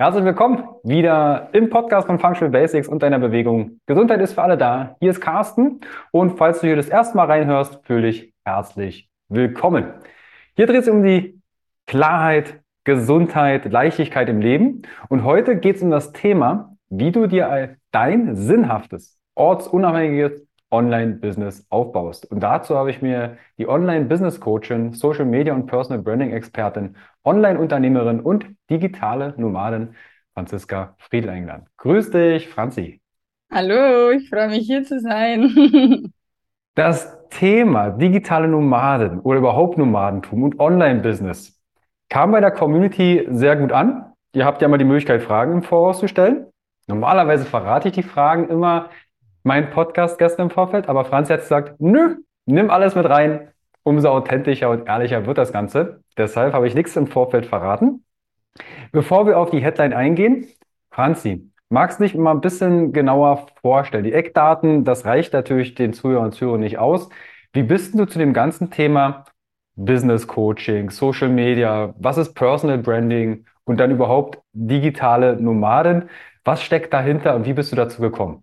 Herzlich willkommen wieder im Podcast von Functional Basics und deiner Bewegung. Gesundheit ist für alle da. Hier ist Carsten und falls du hier das erste Mal reinhörst, fühle dich herzlich willkommen. Hier dreht es um die Klarheit, Gesundheit, Leichtigkeit im Leben und heute geht es um das Thema, wie du dir dein sinnhaftes, ortsunabhängiges Online-Business aufbaust. Und dazu habe ich mir die Online-Business-Coachin, Social Media und Personal Branding-Expertin, Online-Unternehmerin und digitale Nomadin Franziska Friedl eingeladen. Grüß dich, Franzi. Hallo, ich freue mich hier zu sein. das Thema digitale Nomaden oder überhaupt Nomadentum und Online-Business kam bei der Community sehr gut an. Ihr habt ja mal die Möglichkeit, Fragen im Voraus zu stellen. Normalerweise verrate ich die Fragen immer meinen Podcast gestern im Vorfeld, aber Franz hat gesagt, nö, nimm alles mit rein. Umso authentischer und ehrlicher wird das Ganze. Deshalb habe ich nichts im Vorfeld verraten. Bevor wir auf die Headline eingehen, Franzi, magst du dich mal ein bisschen genauer vorstellen? Die Eckdaten, das reicht natürlich den Zuhörern und Zuhörern nicht aus. Wie bist du zu dem ganzen Thema Business Coaching, Social Media, was ist Personal Branding und dann überhaupt digitale Nomaden? Was steckt dahinter und wie bist du dazu gekommen?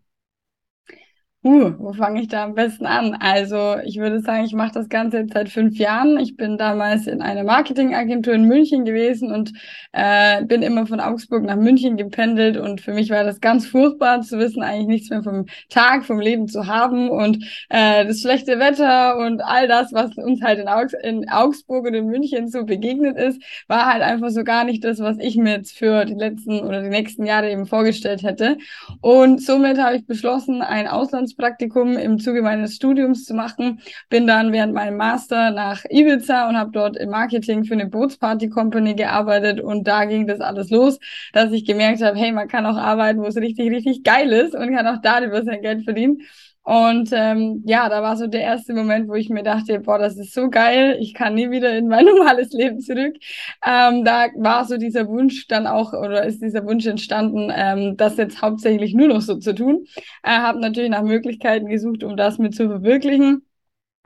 Uh, wo fange ich da am besten an? Also, ich würde sagen, ich mache das Ganze jetzt seit fünf Jahren. Ich bin damals in einer Marketingagentur in München gewesen und äh, bin immer von Augsburg nach München gependelt. Und für mich war das ganz furchtbar zu wissen, eigentlich nichts mehr vom Tag, vom Leben zu haben. Und äh, das schlechte Wetter und all das, was uns halt in, Augs in Augsburg und in München so begegnet ist, war halt einfach so gar nicht das, was ich mir jetzt für die letzten oder die nächsten Jahre eben vorgestellt hätte. Und somit habe ich beschlossen, ein Auslands Auslandspraktikum im Zuge meines Studiums zu machen. Bin dann während meinem Master nach Ibiza und habe dort im Marketing für eine Bootsparty Company gearbeitet und da ging das alles los, dass ich gemerkt habe, hey, man kann auch arbeiten, wo es richtig, richtig geil ist und kann auch darüber sein Geld verdienen. Und ähm, ja, da war so der erste Moment, wo ich mir dachte, boah, das ist so geil, ich kann nie wieder in mein normales Leben zurück. Ähm, da war so dieser Wunsch dann auch, oder ist dieser Wunsch entstanden, ähm, das jetzt hauptsächlich nur noch so zu tun. Äh, habe natürlich nach Möglichkeiten gesucht, um das mit zu verwirklichen.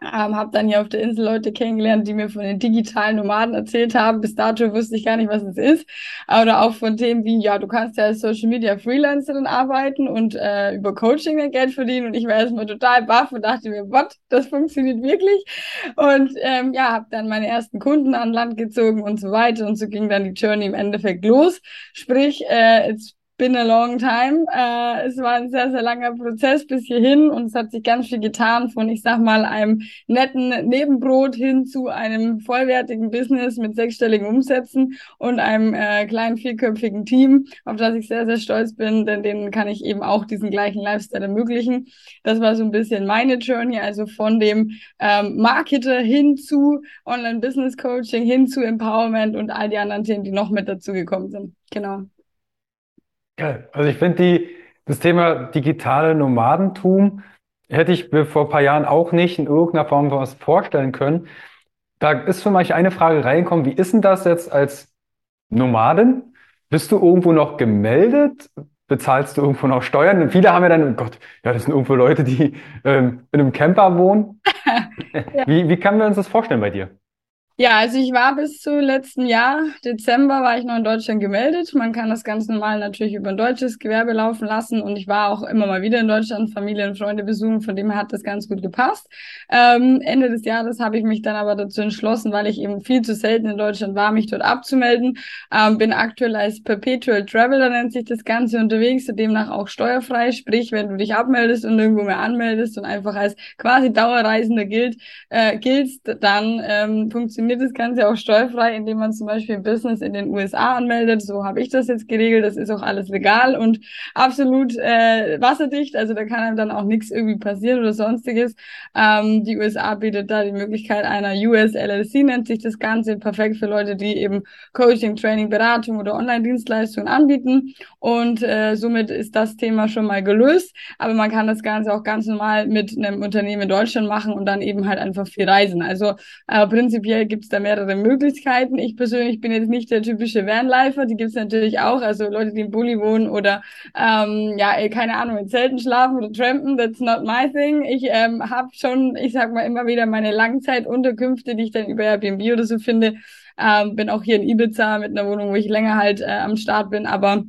Ähm, habe dann hier auf der Insel Leute kennengelernt, die mir von den digitalen Nomaden erzählt haben. Bis dato wusste ich gar nicht, was es ist. Oder auch von Themen wie, ja, du kannst ja als Social Media Freelancerin arbeiten und äh, über Coaching dein Geld verdienen. Und ich war erstmal total baff und dachte mir, what, das funktioniert wirklich? Und ähm, ja, habe dann meine ersten Kunden an Land gezogen und so weiter. Und so ging dann die Journey im Endeffekt los. Sprich, äh, jetzt been a long time. Äh, es war ein sehr, sehr langer Prozess bis hierhin und es hat sich ganz viel getan von, ich sag mal, einem netten Nebenbrot hin zu einem vollwertigen Business mit sechsstelligen Umsätzen und einem äh, kleinen vierköpfigen Team, auf das ich sehr, sehr stolz bin, denn denen kann ich eben auch diesen gleichen Lifestyle ermöglichen. Das war so ein bisschen meine Journey, also von dem ähm, Marketer hin zu Online-Business-Coaching, hin zu Empowerment und all die anderen Themen, die noch mit dazu gekommen sind. Genau. Geil. Also ich finde das Thema digitale Nomadentum hätte ich mir vor ein paar Jahren auch nicht in irgendeiner Form was vorstellen können. Da ist für mich eine Frage reingekommen, wie ist denn das jetzt als Nomaden? Bist du irgendwo noch gemeldet? bezahlst du irgendwo noch Steuern? Und viele haben ja dann, oh Gott, ja, das sind irgendwo Leute, die ähm, in einem Camper wohnen. ja. wie, wie können wir uns das vorstellen bei dir? Ja, also ich war bis zu letzten Jahr, Dezember, war ich noch in Deutschland gemeldet. Man kann das ganz normal natürlich über ein deutsches Gewerbe laufen lassen und ich war auch immer mal wieder in Deutschland, Familie und Freunde besuchen, von dem her hat das ganz gut gepasst. Ähm, Ende des Jahres habe ich mich dann aber dazu entschlossen, weil ich eben viel zu selten in Deutschland war, mich dort abzumelden. Ähm, bin aktuell als Perpetual Traveler, nennt sich das Ganze, unterwegs, demnach auch steuerfrei. Sprich, wenn du dich abmeldest und irgendwo mehr anmeldest und einfach als quasi Dauerreisender gilt, äh, giltst, dann ähm, funktioniert funktioniert das Ganze auch steuerfrei, indem man zum Beispiel ein Business in den USA anmeldet. So habe ich das jetzt geregelt. Das ist auch alles legal und absolut äh, wasserdicht. Also da kann einem dann auch nichts irgendwie passieren oder sonstiges. Ähm, die USA bietet da die Möglichkeit einer US LLC, nennt sich das Ganze. Perfekt für Leute, die eben Coaching, Training, Beratung oder Online-Dienstleistungen anbieten. Und äh, somit ist das Thema schon mal gelöst. Aber man kann das Ganze auch ganz normal mit einem Unternehmen in Deutschland machen und dann eben halt einfach viel reisen. Also äh, prinzipiell gibt gibt es da mehrere Möglichkeiten. Ich persönlich bin jetzt nicht der typische Vanlifer, die gibt es natürlich auch, also Leute, die im Bulli wohnen oder ähm, ja, keine Ahnung, in Zelten schlafen oder trampen, that's not my thing. Ich ähm, habe schon, ich sag mal, immer wieder meine Langzeitunterkünfte, die ich dann über Airbnb oder so finde. Ähm, bin auch hier in Ibiza mit einer Wohnung, wo ich länger halt äh, am Start bin, aber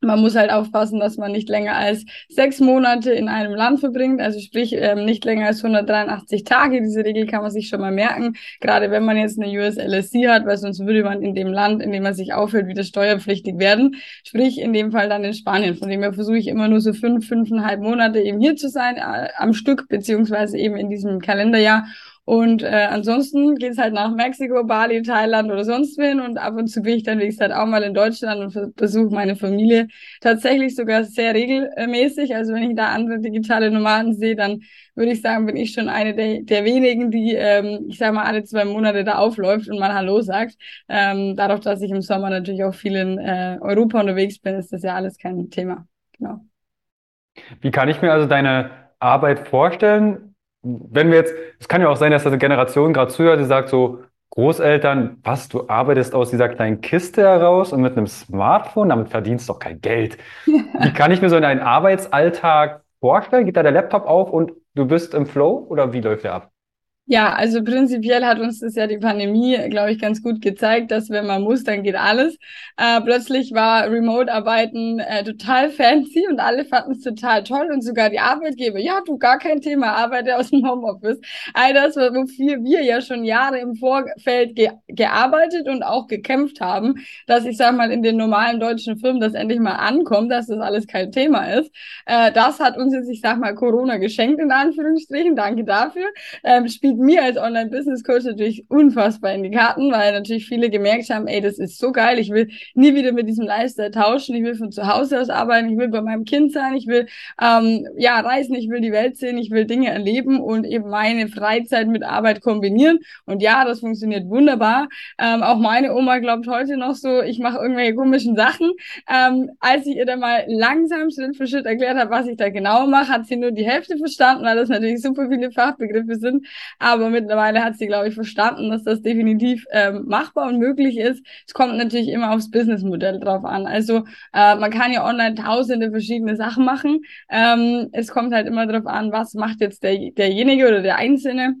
man muss halt aufpassen, dass man nicht länger als sechs Monate in einem Land verbringt, also sprich ähm, nicht länger als 183 Tage. Diese Regel kann man sich schon mal merken, gerade wenn man jetzt eine US LSC hat, weil sonst würde man in dem Land, in dem man sich aufhält, wieder steuerpflichtig werden. Sprich in dem Fall dann in Spanien. Von dem her versuche ich immer nur so fünf, fünfeinhalb Monate eben hier zu sein äh, am Stück, beziehungsweise eben in diesem Kalenderjahr und äh, ansonsten geht's halt nach Mexiko, Bali, Thailand oder sonst wohin. Und ab und zu bin ich dann, wie gesagt, auch mal in Deutschland und besuche meine Familie tatsächlich sogar sehr regelmäßig. Also wenn ich da andere digitale Nomaden sehe, dann würde ich sagen, bin ich schon eine der, der wenigen, die, ähm, ich sage mal, alle zwei Monate da aufläuft und mal Hallo sagt. Ähm, dadurch, dass ich im Sommer natürlich auch viel in äh, Europa unterwegs bin, ist das ja alles kein Thema. Genau. Wie kann ich mir also deine Arbeit vorstellen? Wenn wir jetzt, es kann ja auch sein, dass eine Generation gerade zuhört, die sagt so, Großeltern, was, du arbeitest aus dieser kleinen Kiste heraus und mit einem Smartphone, damit verdienst du doch kein Geld. Wie kann ich mir so einen Arbeitsalltag vorstellen? Geht da der Laptop auf und du bist im Flow oder wie läuft der ab? Ja, also prinzipiell hat uns das ja die Pandemie, glaube ich, ganz gut gezeigt, dass wenn man muss, dann geht alles. Äh, plötzlich war Remote-Arbeiten äh, total fancy und alle fanden es total toll und sogar die Arbeitgeber, ja, du gar kein Thema, arbeite aus dem Homeoffice. All das, wofür wir ja schon Jahre im Vorfeld ge gearbeitet und auch gekämpft haben, dass ich sag mal in den normalen deutschen Firmen das endlich mal ankommt, dass das alles kein Thema ist. Äh, das hat uns jetzt, ich sag mal, Corona geschenkt, in Anführungsstrichen. Danke dafür. Ähm, spielt mir als Online-Business-Coach natürlich unfassbar in die Karten, weil natürlich viele gemerkt haben, ey, das ist so geil, ich will nie wieder mit diesem Lifestyle tauschen, ich will von zu Hause aus arbeiten, ich will bei meinem Kind sein, ich will ähm, ja reisen, ich will die Welt sehen, ich will Dinge erleben und eben meine Freizeit mit Arbeit kombinieren. Und ja, das funktioniert wunderbar. Ähm, auch meine Oma glaubt heute noch so, ich mache irgendwelche komischen Sachen. Ähm, als ich ihr dann mal langsam Schritt für Schritt erklärt habe, was ich da genau mache, hat sie nur die Hälfte verstanden, weil das natürlich super viele Fachbegriffe sind. Aber mittlerweile hat sie, glaube ich, verstanden, dass das definitiv ähm, machbar und möglich ist. Es kommt natürlich immer aufs Businessmodell drauf an. Also äh, man kann ja online tausende verschiedene Sachen machen. Ähm, es kommt halt immer darauf an, was macht jetzt der, derjenige oder der Einzelne.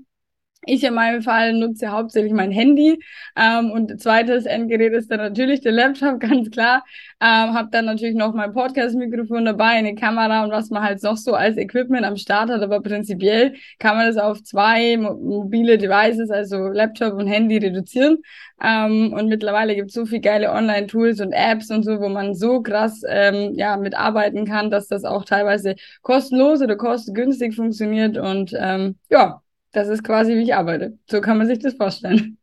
Ich in meinem Fall nutze hauptsächlich mein Handy ähm, und zweites Endgerät ist dann natürlich der Laptop, ganz klar. Ähm, habe dann natürlich noch mein Podcast-Mikrofon dabei, eine Kamera und was man halt noch so als Equipment am Start hat. Aber prinzipiell kann man das auf zwei mobile Devices, also Laptop und Handy, reduzieren. Ähm, und mittlerweile gibt es so viele geile Online-Tools und Apps und so, wo man so krass ähm, ja mitarbeiten kann, dass das auch teilweise kostenlos oder kostengünstig funktioniert. Und ähm, ja, das ist quasi, wie ich arbeite. So kann man sich das vorstellen.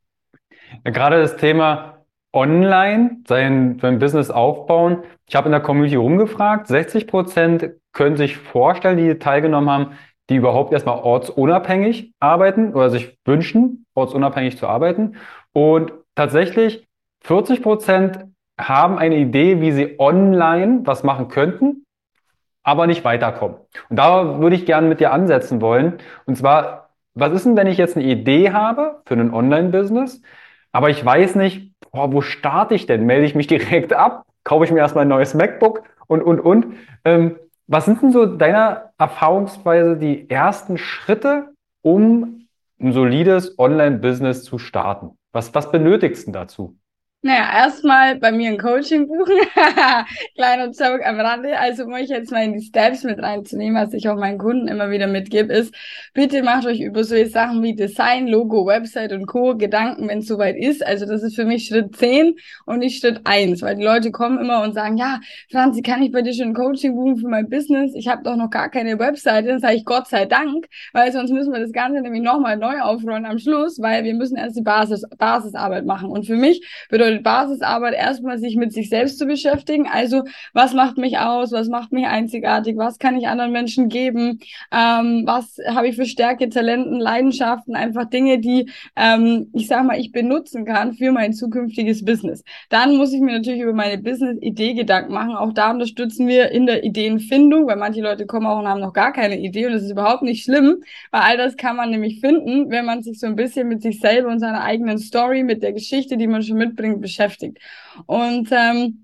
Ja, gerade das Thema online, sein, sein Business aufbauen. Ich habe in der Community rumgefragt. 60 Prozent können sich vorstellen, die teilgenommen haben, die überhaupt erstmal ortsunabhängig arbeiten oder sich wünschen, ortsunabhängig zu arbeiten. Und tatsächlich 40 Prozent haben eine Idee, wie sie online was machen könnten, aber nicht weiterkommen. Und da würde ich gerne mit dir ansetzen wollen. Und zwar was ist denn, wenn ich jetzt eine Idee habe für ein Online-Business, aber ich weiß nicht, boah, wo starte ich denn? Melde ich mich direkt ab kaufe ich mir erstmal ein neues MacBook und, und, und. Ähm, was sind denn so deiner Erfahrungsweise die ersten Schritte, um ein solides Online-Business zu starten? Was, was benötigst du dazu? Naja, erstmal bei mir ein Coaching buchen. Kleiner Joke am Rande. Also, um euch jetzt mal in die Steps mit reinzunehmen, was ich auch meinen Kunden immer wieder mitgebe, ist, bitte macht euch über solche Sachen wie Design, Logo, Website und Co. Gedanken, wenn es soweit ist. Also, das ist für mich Schritt 10 und nicht Schritt 1, weil die Leute kommen immer und sagen, ja, Franzi, kann ich bei dir schon ein Coaching buchen für mein Business? Ich habe doch noch gar keine Webseite. Dann sage ich Gott sei Dank, weil sonst müssen wir das Ganze nämlich nochmal neu aufrollen am Schluss, weil wir müssen erst die Basis, Basisarbeit machen. Und für mich bedeutet Basisarbeit erstmal sich mit sich selbst zu beschäftigen. Also was macht mich aus? Was macht mich einzigartig? Was kann ich anderen Menschen geben? Ähm, was habe ich für Stärke, Talenten, Leidenschaften? Einfach Dinge, die ähm, ich sag mal, ich benutzen kann für mein zukünftiges Business. Dann muss ich mir natürlich über meine Business-Idee Gedanken machen. Auch da unterstützen wir in der Ideenfindung, weil manche Leute kommen auch und haben noch gar keine Idee und das ist überhaupt nicht schlimm, weil all das kann man nämlich finden, wenn man sich so ein bisschen mit sich selber und seiner eigenen Story, mit der Geschichte, die man schon mitbringt, beschäftigt. Und ähm,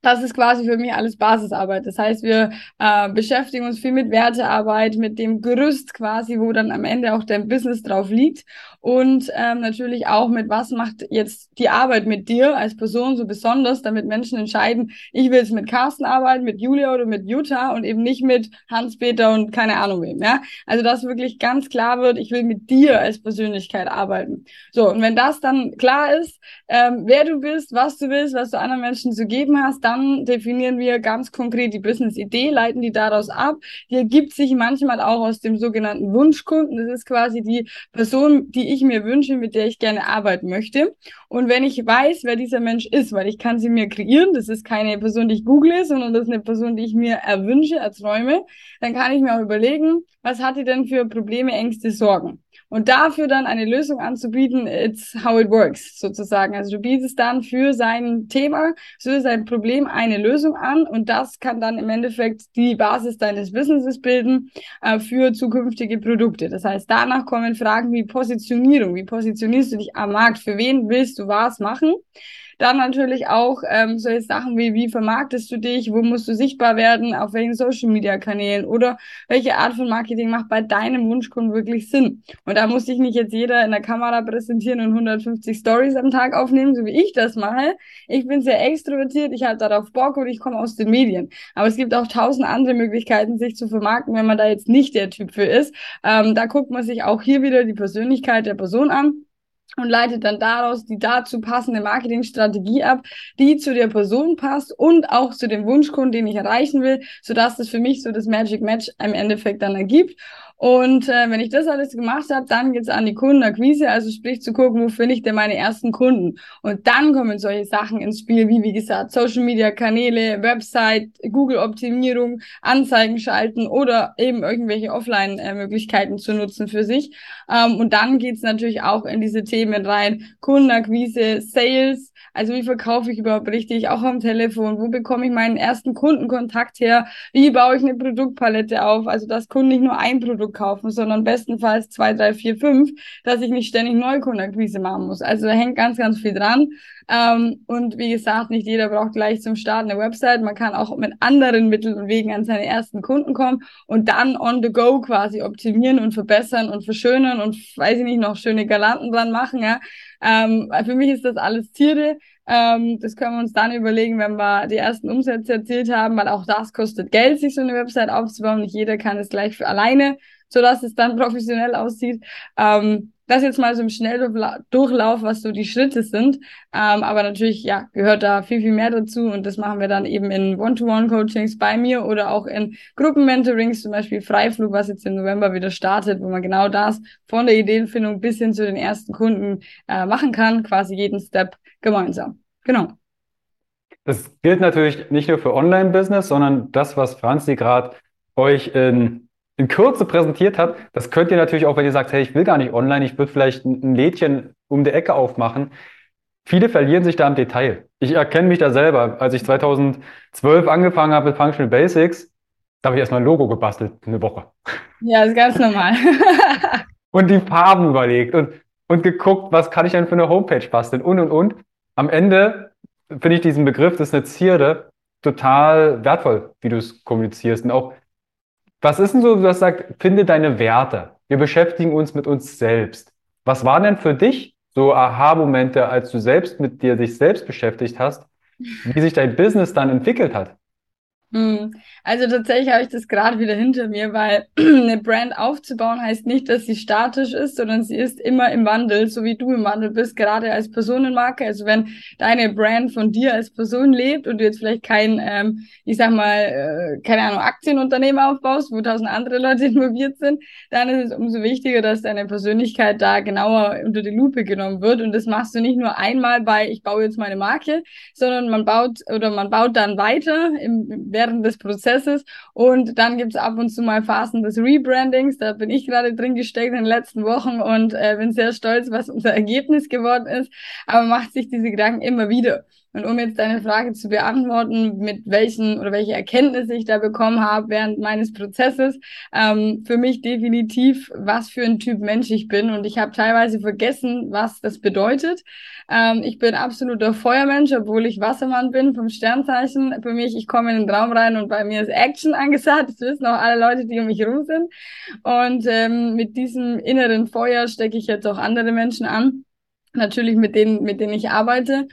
das ist quasi für mich alles Basisarbeit. Das heißt, wir äh, beschäftigen uns viel mit Wertearbeit, mit dem Gerüst quasi, wo dann am Ende auch dein Business drauf liegt und ähm, natürlich auch mit, was macht jetzt die Arbeit mit dir als Person so besonders, damit Menschen entscheiden, ich will jetzt mit Carsten arbeiten, mit Julia oder mit Jutta und eben nicht mit Hans-Peter und keine Ahnung wem. Ja? Also dass wirklich ganz klar wird, ich will mit dir als Persönlichkeit arbeiten. So, und wenn das dann klar ist, ähm, wer du bist, was du willst, was du anderen Menschen zu geben hast, dann definieren wir ganz konkret die Business-Idee, leiten die daraus ab. Die ergibt sich manchmal auch aus dem sogenannten Wunschkunden. Das ist quasi die Person, die ich mir wünsche, mit der ich gerne arbeiten möchte. Und wenn ich weiß, wer dieser Mensch ist, weil ich kann sie mir kreieren, das ist keine Person, die ich google, sondern das ist eine Person, die ich mir erwünsche, erträume, dann kann ich mir auch überlegen, was hat die denn für Probleme, Ängste, Sorgen? Und dafür dann eine Lösung anzubieten, it's how it works, sozusagen. Also du bietest dann für sein Thema, für sein Problem eine Lösung an und das kann dann im Endeffekt die Basis deines Businesses bilden äh, für zukünftige Produkte. Das heißt, danach kommen Fragen wie Positionierung. Wie positionierst du dich am Markt? Für wen willst du was machen? Dann natürlich auch ähm, solche Sachen wie, wie vermarktest du dich, wo musst du sichtbar werden, auf welchen Social-Media-Kanälen oder welche Art von Marketing macht bei deinem Wunschkunden wirklich Sinn. Und da muss sich nicht jetzt jeder in der Kamera präsentieren und 150 Stories am Tag aufnehmen, so wie ich das mache. Ich bin sehr extrovertiert, ich habe darauf Bock und ich komme aus den Medien. Aber es gibt auch tausend andere Möglichkeiten, sich zu vermarkten, wenn man da jetzt nicht der Typ für ist. Ähm, da guckt man sich auch hier wieder die Persönlichkeit der Person an und leitet dann daraus die dazu passende Marketingstrategie ab, die zu der Person passt und auch zu dem Wunschkunden, den ich erreichen will, sodass das für mich so das Magic Match im Endeffekt dann ergibt. Und äh, wenn ich das alles gemacht habe, dann geht's an die Kundenakquise, also sprich zu gucken, wo finde ich denn meine ersten Kunden. Und dann kommen solche Sachen ins Spiel, wie wie gesagt, Social Media Kanäle, Website, Google Optimierung, Anzeigen schalten oder eben irgendwelche Offline-Möglichkeiten zu nutzen für sich. Ähm, und dann geht's natürlich auch in diese Themen rein, Kundenakquise, Sales, also wie verkaufe ich überhaupt richtig, auch am Telefon, wo bekomme ich meinen ersten Kundenkontakt her, wie baue ich eine Produktpalette auf, also dass Kunden nicht nur ein Produkt kaufen, sondern bestenfalls zwei, drei, vier, fünf, dass ich nicht ständig Neukundenakquise machen muss. Also da hängt ganz, ganz viel dran. Ähm, und wie gesagt, nicht jeder braucht gleich zum Start eine Website. Man kann auch mit anderen Mitteln und Wegen an seine ersten Kunden kommen und dann on the go quasi optimieren und verbessern und verschönern und weiß ich nicht, noch schöne Galanten dran machen. Ja. Ähm, für mich ist das alles Tiere. Ähm, das können wir uns dann überlegen, wenn wir die ersten Umsätze erzielt haben, weil auch das kostet Geld, sich so eine Website aufzubauen. Nicht jeder kann es gleich für alleine, sodass es dann professionell aussieht. Ähm, das jetzt mal so im Schnelldurchlauf, was so die Schritte sind. Ähm, aber natürlich, ja, gehört da viel, viel mehr dazu. Und das machen wir dann eben in One-to-One-Coachings bei mir oder auch in Gruppenmentorings, zum Beispiel Freiflug, was jetzt im November wieder startet, wo man genau das von der Ideenfindung bis hin zu den ersten Kunden äh, machen kann, quasi jeden Step gemeinsam. Genau. Das gilt natürlich nicht nur für Online-Business, sondern das, was Franzi gerade euch in in Kürze präsentiert hat, das könnt ihr natürlich auch, wenn ihr sagt, hey, ich will gar nicht online, ich würde vielleicht ein Lädchen um die Ecke aufmachen. Viele verlieren sich da im Detail. Ich erkenne mich da selber. Als ich 2012 angefangen habe mit Functional Basics, da habe ich erstmal ein Logo gebastelt, eine Woche. Ja, ist ganz normal. und die Farben überlegt und, und geguckt, was kann ich denn für eine Homepage basteln und und und. Am Ende finde ich diesen Begriff, das ist eine Zierde, total wertvoll, wie du es kommunizierst. Und auch, was ist denn so, du hast gesagt, finde deine Werte. Wir beschäftigen uns mit uns selbst. Was waren denn für dich so Aha-Momente, als du selbst mit dir dich selbst beschäftigt hast, wie sich dein Business dann entwickelt hat? Hm. Also tatsächlich habe ich das gerade wieder hinter mir, weil eine Brand aufzubauen heißt nicht, dass sie statisch ist, sondern sie ist immer im Wandel, so wie du im Wandel bist, gerade als Personenmarke. Also wenn deine Brand von dir als Person lebt und du jetzt vielleicht kein, ähm, ich sag mal, äh, keine Ahnung, Aktienunternehmen aufbaust, wo tausend andere Leute involviert sind, dann ist es umso wichtiger, dass deine Persönlichkeit da genauer unter die Lupe genommen wird. Und das machst du nicht nur einmal bei, ich baue jetzt meine Marke, sondern man baut oder man baut dann weiter im während des Prozesses. Und dann gibt es ab und zu mal Phasen des Rebrandings. Da bin ich gerade drin gesteckt in den letzten Wochen und äh, bin sehr stolz, was unser Ergebnis geworden ist. Aber macht sich diese Gedanken immer wieder. Und um jetzt deine Frage zu beantworten, mit welchen oder welche Erkenntnisse ich da bekommen habe während meines Prozesses, ähm, für mich definitiv, was für ein Typ Mensch ich bin. Und ich habe teilweise vergessen, was das bedeutet. Ähm, ich bin absoluter Feuermensch, obwohl ich Wassermann bin vom Sternzeichen. Für mich, ich komme in den Raum rein und bei mir ist Action angesagt. Das wissen auch alle Leute, die um mich herum sind. Und ähm, mit diesem inneren Feuer stecke ich jetzt auch andere Menschen an. Natürlich mit denen, mit denen ich arbeite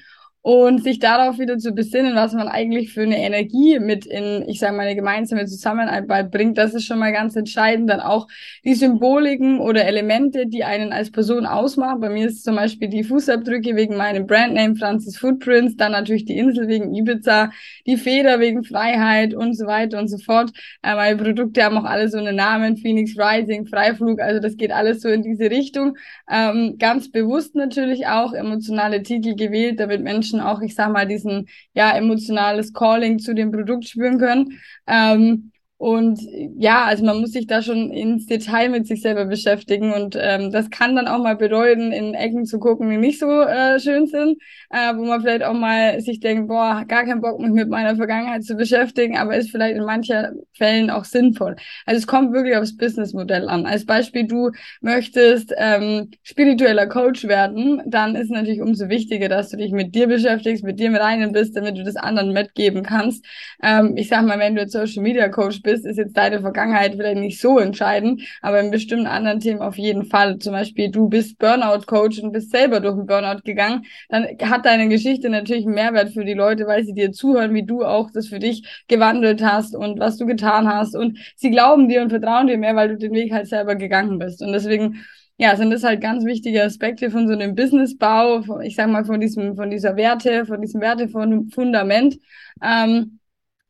und sich darauf wieder zu besinnen, was man eigentlich für eine Energie mit in, ich sage mal, eine gemeinsame Zusammenarbeit bringt, das ist schon mal ganz entscheidend. Dann auch die Symboliken oder Elemente, die einen als Person ausmachen. Bei mir ist zum Beispiel die Fußabdrücke wegen meinem Brandname Francis Footprints, dann natürlich die Insel wegen Ibiza, die Feder wegen Freiheit und so weiter und so fort. Äh, meine Produkte haben auch alle so einen Namen, Phoenix Rising, Freiflug, also das geht alles so in diese Richtung. Ähm, ganz bewusst natürlich auch emotionale Titel gewählt, damit Menschen Menschen auch, ich sag mal, diesen ja emotionales Calling zu dem Produkt spüren können. Ähm, und ja, also man muss sich da schon ins Detail mit sich selber beschäftigen und ähm, das kann dann auch mal bedeuten, in Ecken zu gucken, die nicht so äh, schön sind, äh, wo man vielleicht auch mal sich denkt, boah, gar keinen Bock mich mit meiner Vergangenheit zu beschäftigen, aber ist vielleicht in manchen Fällen auch sinnvoll. Also es kommt wirklich aufs Businessmodell an. Als Beispiel, du möchtest ähm, spiritueller Coach werden, dann ist natürlich umso wichtiger, dass du dich mit dir beschäftigst, mit dir mit einem bist, damit du das anderen mitgeben kannst. Ähm, ich sag mal, wenn du jetzt Social Media Coach bist, ist jetzt deine Vergangenheit vielleicht nicht so entscheidend, aber in bestimmten anderen Themen auf jeden Fall. Zum Beispiel, du bist Burnout-Coach und bist selber durch einen Burnout gegangen, dann hat deine Geschichte natürlich einen Mehrwert für die Leute, weil sie dir zuhören, wie du auch das für dich gewandelt hast und was du getan hast und sie glauben dir und vertrauen dir mehr, weil du den Weg halt selber gegangen bist. Und deswegen ja, sind das halt ganz wichtige Aspekte von so einem Businessbau, ich sag mal von diesem, von dieser Werte, von diesem Wertefundament. Ähm,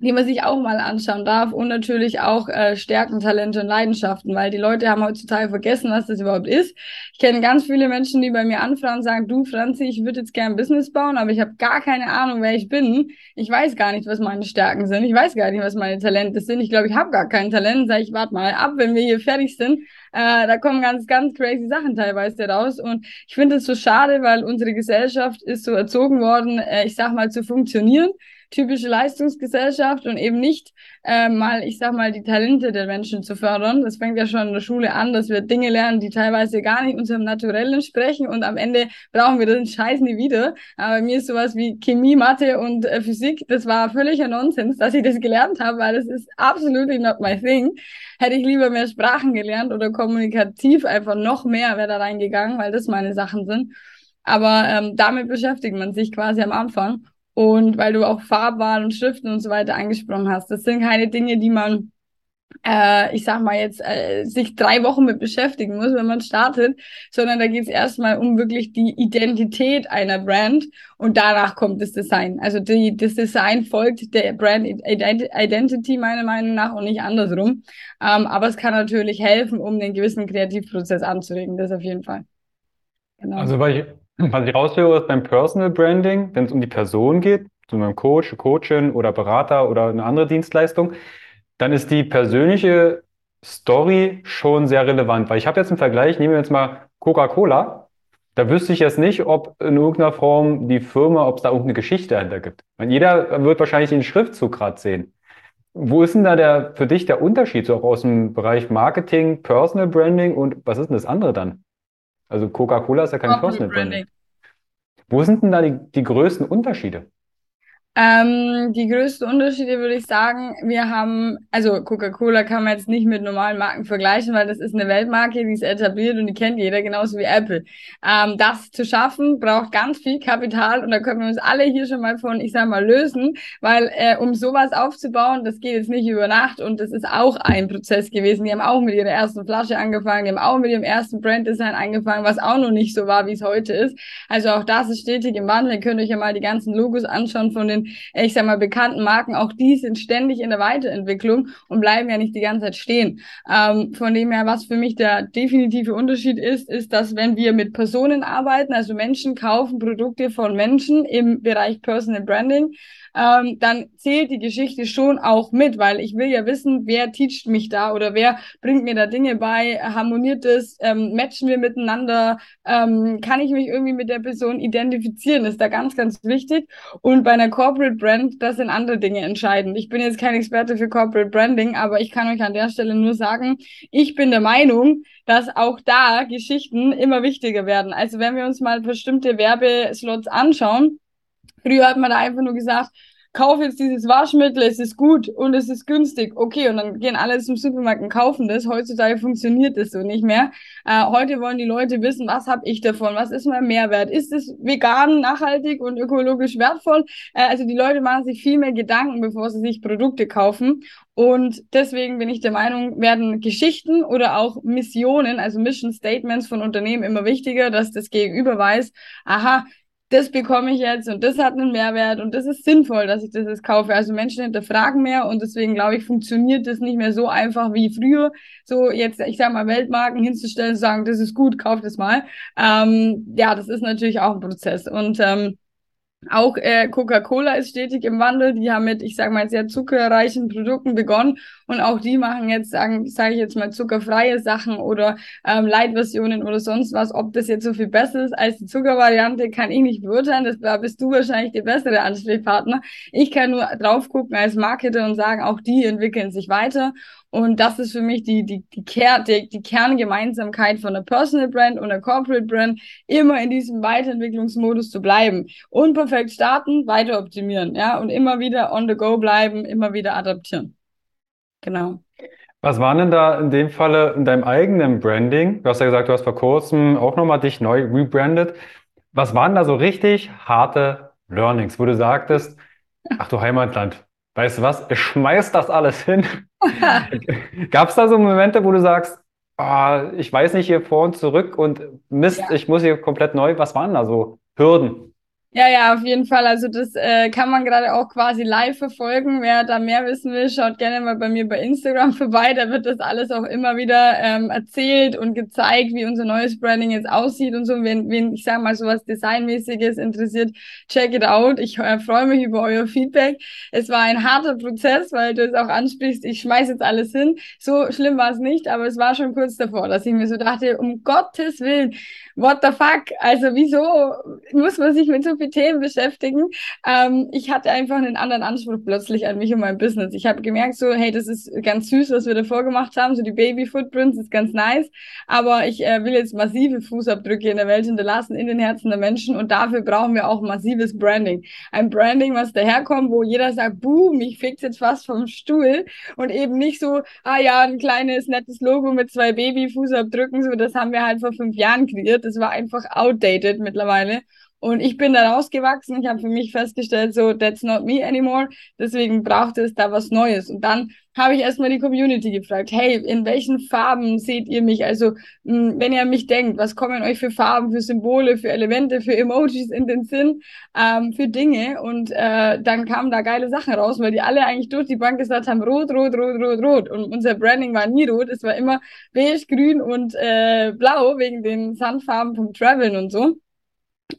die man sich auch mal anschauen darf und natürlich auch äh, Stärken, Talente und Leidenschaften, weil die Leute haben heutzutage vergessen, was das überhaupt ist. Ich kenne ganz viele Menschen, die bei mir anfragen und sagen, du Franzi, ich würde jetzt gerne ein Business bauen, aber ich habe gar keine Ahnung, wer ich bin. Ich weiß gar nicht, was meine Stärken sind. Ich weiß gar nicht, was meine Talente sind. Ich glaube, ich habe gar kein Talent. Sag ich, warte mal ab, wenn wir hier fertig sind. Äh, da kommen ganz, ganz crazy Sachen teilweise raus. Und ich finde es so schade, weil unsere Gesellschaft ist so erzogen worden, äh, ich sag mal, zu funktionieren typische Leistungsgesellschaft und eben nicht äh, mal, ich sag mal, die Talente der Menschen zu fördern. Das fängt ja schon in der Schule an, dass wir Dinge lernen, die teilweise gar nicht unserem Naturellen entsprechen und am Ende brauchen wir den Scheiß nie wieder. Aber mir ist sowas wie Chemie, Mathe und äh, Physik, das war völliger Nonsens, dass ich das gelernt habe, weil das ist absolutely not my thing. Hätte ich lieber mehr Sprachen gelernt oder kommunikativ einfach noch mehr wäre da reingegangen, weil das meine Sachen sind. Aber ähm, damit beschäftigt man sich quasi am Anfang. Und weil du auch Farbwahl und Schriften und so weiter angesprochen hast, das sind keine Dinge, die man, äh, ich sag mal jetzt, äh, sich drei Wochen mit beschäftigen muss, wenn man startet, sondern da geht es erstmal um wirklich die Identität einer Brand und danach kommt das Design. Also die, das Design folgt der Brand Identity meiner Meinung nach und nicht andersrum. Ähm, aber es kann natürlich helfen, um den gewissen Kreativprozess anzuregen, das auf jeden Fall. Genau. Also weil was ich raushöre, ist beim Personal Branding, wenn es um die Person geht, zu einem Coach, Coachin oder Berater oder eine andere Dienstleistung, dann ist die persönliche Story schon sehr relevant. Weil ich habe jetzt einen Vergleich, nehmen wir jetzt mal Coca-Cola. Da wüsste ich jetzt nicht, ob in irgendeiner Form die Firma, ob es da irgendeine Geschichte dahinter gibt. Weil jeder wird wahrscheinlich den Schriftzug gerade sehen. Wo ist denn da der, für dich der Unterschied, so auch aus dem Bereich Marketing, Personal Branding und was ist denn das andere dann? Also Coca-Cola ist ja kein Personal Branding. Wo sind denn da die, die größten Unterschiede? Ähm, die größten Unterschiede würde ich sagen, wir haben, also Coca-Cola kann man jetzt nicht mit normalen Marken vergleichen, weil das ist eine Weltmarke, die ist etabliert und die kennt jeder, genauso wie Apple. Ähm, das zu schaffen, braucht ganz viel Kapital und da können wir uns alle hier schon mal von, ich sag mal, lösen, weil äh, um sowas aufzubauen, das geht jetzt nicht über Nacht und das ist auch ein Prozess gewesen. Die haben auch mit ihrer ersten Flasche angefangen, die haben auch mit ihrem ersten Branddesign angefangen, was auch noch nicht so war, wie es heute ist. Also auch das ist stetig im Wandel. Ihr könnt euch ja mal die ganzen Logos anschauen von den ich sag mal, bekannten Marken, auch die sind ständig in der Weiterentwicklung und bleiben ja nicht die ganze Zeit stehen. Ähm, von dem her, was für mich der definitive Unterschied ist, ist, dass wenn wir mit Personen arbeiten, also Menschen kaufen Produkte von Menschen im Bereich Personal Branding, ähm, dann zählt die Geschichte schon auch mit, weil ich will ja wissen, wer teacht mich da oder wer bringt mir da Dinge bei, harmoniert es, ähm, matchen wir miteinander, ähm, kann ich mich irgendwie mit der Person identifizieren, ist da ganz, ganz wichtig. Und bei einer Corporate Brand, das sind andere Dinge entscheidend. Ich bin jetzt kein Experte für Corporate Branding, aber ich kann euch an der Stelle nur sagen, ich bin der Meinung, dass auch da Geschichten immer wichtiger werden. Also wenn wir uns mal bestimmte Werbeslots anschauen, Früher hat man da einfach nur gesagt, kauf jetzt dieses Waschmittel, es ist gut und es ist günstig. Okay, und dann gehen alle zum Supermarkt und kaufen das. Heutzutage funktioniert das so nicht mehr. Äh, heute wollen die Leute wissen, was habe ich davon? Was ist mein Mehrwert? Ist es vegan, nachhaltig und ökologisch wertvoll? Äh, also die Leute machen sich viel mehr Gedanken, bevor sie sich Produkte kaufen. Und deswegen bin ich der Meinung, werden Geschichten oder auch Missionen, also Mission Statements von Unternehmen immer wichtiger, dass das Gegenüber weiß, aha, das bekomme ich jetzt und das hat einen Mehrwert und das ist sinnvoll, dass ich das jetzt kaufe. Also Menschen hinterfragen mehr und deswegen glaube ich, funktioniert das nicht mehr so einfach wie früher. So jetzt, ich sag mal, Weltmarken hinzustellen, sagen, das ist gut, kauf das mal. Ähm, ja, das ist natürlich auch ein Prozess und ähm, auch äh, Coca-Cola ist stetig im Wandel. Die haben mit, ich sage mal, sehr zuckerreichen Produkten begonnen und auch die machen jetzt, sagen, sage ich jetzt mal, zuckerfreie Sachen oder ähm, Light-Versionen oder sonst was. Ob das jetzt so viel besser ist als die Zuckervariante, kann ich nicht beurteilen. Das, da bist du wahrscheinlich der bessere Ansprechpartner. Ich kann nur drauf gucken als Marketer und sagen, auch die entwickeln sich weiter und das ist für mich die, die, die, Ker die, die Kerngemeinsamkeit von einer Personal Brand und einer Corporate Brand, immer in diesem Weiterentwicklungsmodus zu bleiben. Unperfekt starten, weiter optimieren, ja, und immer wieder on the go bleiben, immer wieder adaptieren. Genau. Was waren denn da in dem Falle in deinem eigenen Branding? Du hast ja gesagt, du hast vor kurzem auch nochmal dich neu rebrandet. Was waren da so richtig harte Learnings, wo du sagtest, ach du Heimatland, weißt du was, ich schmeiß das alles hin. Gab es da so Momente, wo du sagst, oh, ich weiß nicht hier vor und zurück und Mist, ja. ich muss hier komplett neu. Was waren da so Hürden? Ja, ja, auf jeden Fall. Also das äh, kann man gerade auch quasi live verfolgen. Wer da mehr wissen will, schaut gerne mal bei mir bei Instagram vorbei. Da wird das alles auch immer wieder ähm, erzählt und gezeigt, wie unser neues Branding jetzt aussieht und so. Wenn, wenn ich sage mal so was Designmäßiges interessiert, check it out. Ich äh, freue mich über euer Feedback. Es war ein harter Prozess, weil du es auch ansprichst. Ich schmeiß jetzt alles hin. So schlimm war es nicht, aber es war schon kurz davor, dass ich mir so dachte, um Gottes Willen, what the fuck? Also wieso muss man sich mit so viel Themen beschäftigen? Ähm, ich hatte einfach einen anderen Anspruch plötzlich an mich und mein Business. Ich habe gemerkt so, hey, das ist ganz süß, was wir davor gemacht haben, so die Baby Footprints ist ganz nice, aber ich äh, will jetzt massive Fußabdrücke in der Welt hinterlassen, in den Herzen der Menschen und dafür brauchen wir auch massives Branding. Ein Branding, was daherkommt, wo jeder sagt, boom, ich fix jetzt fast vom Stuhl und eben nicht so, ah ja, ein kleines, nettes Logo mit zwei Baby-Fußabdrücken, so das haben wir halt vor fünf Jahren kreiert das war einfach outdated mittlerweile. Und ich bin da rausgewachsen. Ich habe für mich festgestellt, so, that's not me anymore. Deswegen braucht es da was Neues. Und dann habe ich erstmal die Community gefragt, hey, in welchen Farben seht ihr mich? Also, mh, wenn ihr mich denkt, was kommen euch für Farben, für Symbole, für Elemente, für Emojis in den Sinn, ähm, für Dinge? Und äh, dann kamen da geile Sachen raus, weil die alle eigentlich durch die Bank gesagt haben, rot, rot, rot, rot, rot. Und unser Branding war nie rot, es war immer beige, grün und äh, blau wegen den Sandfarben vom Traveln und so.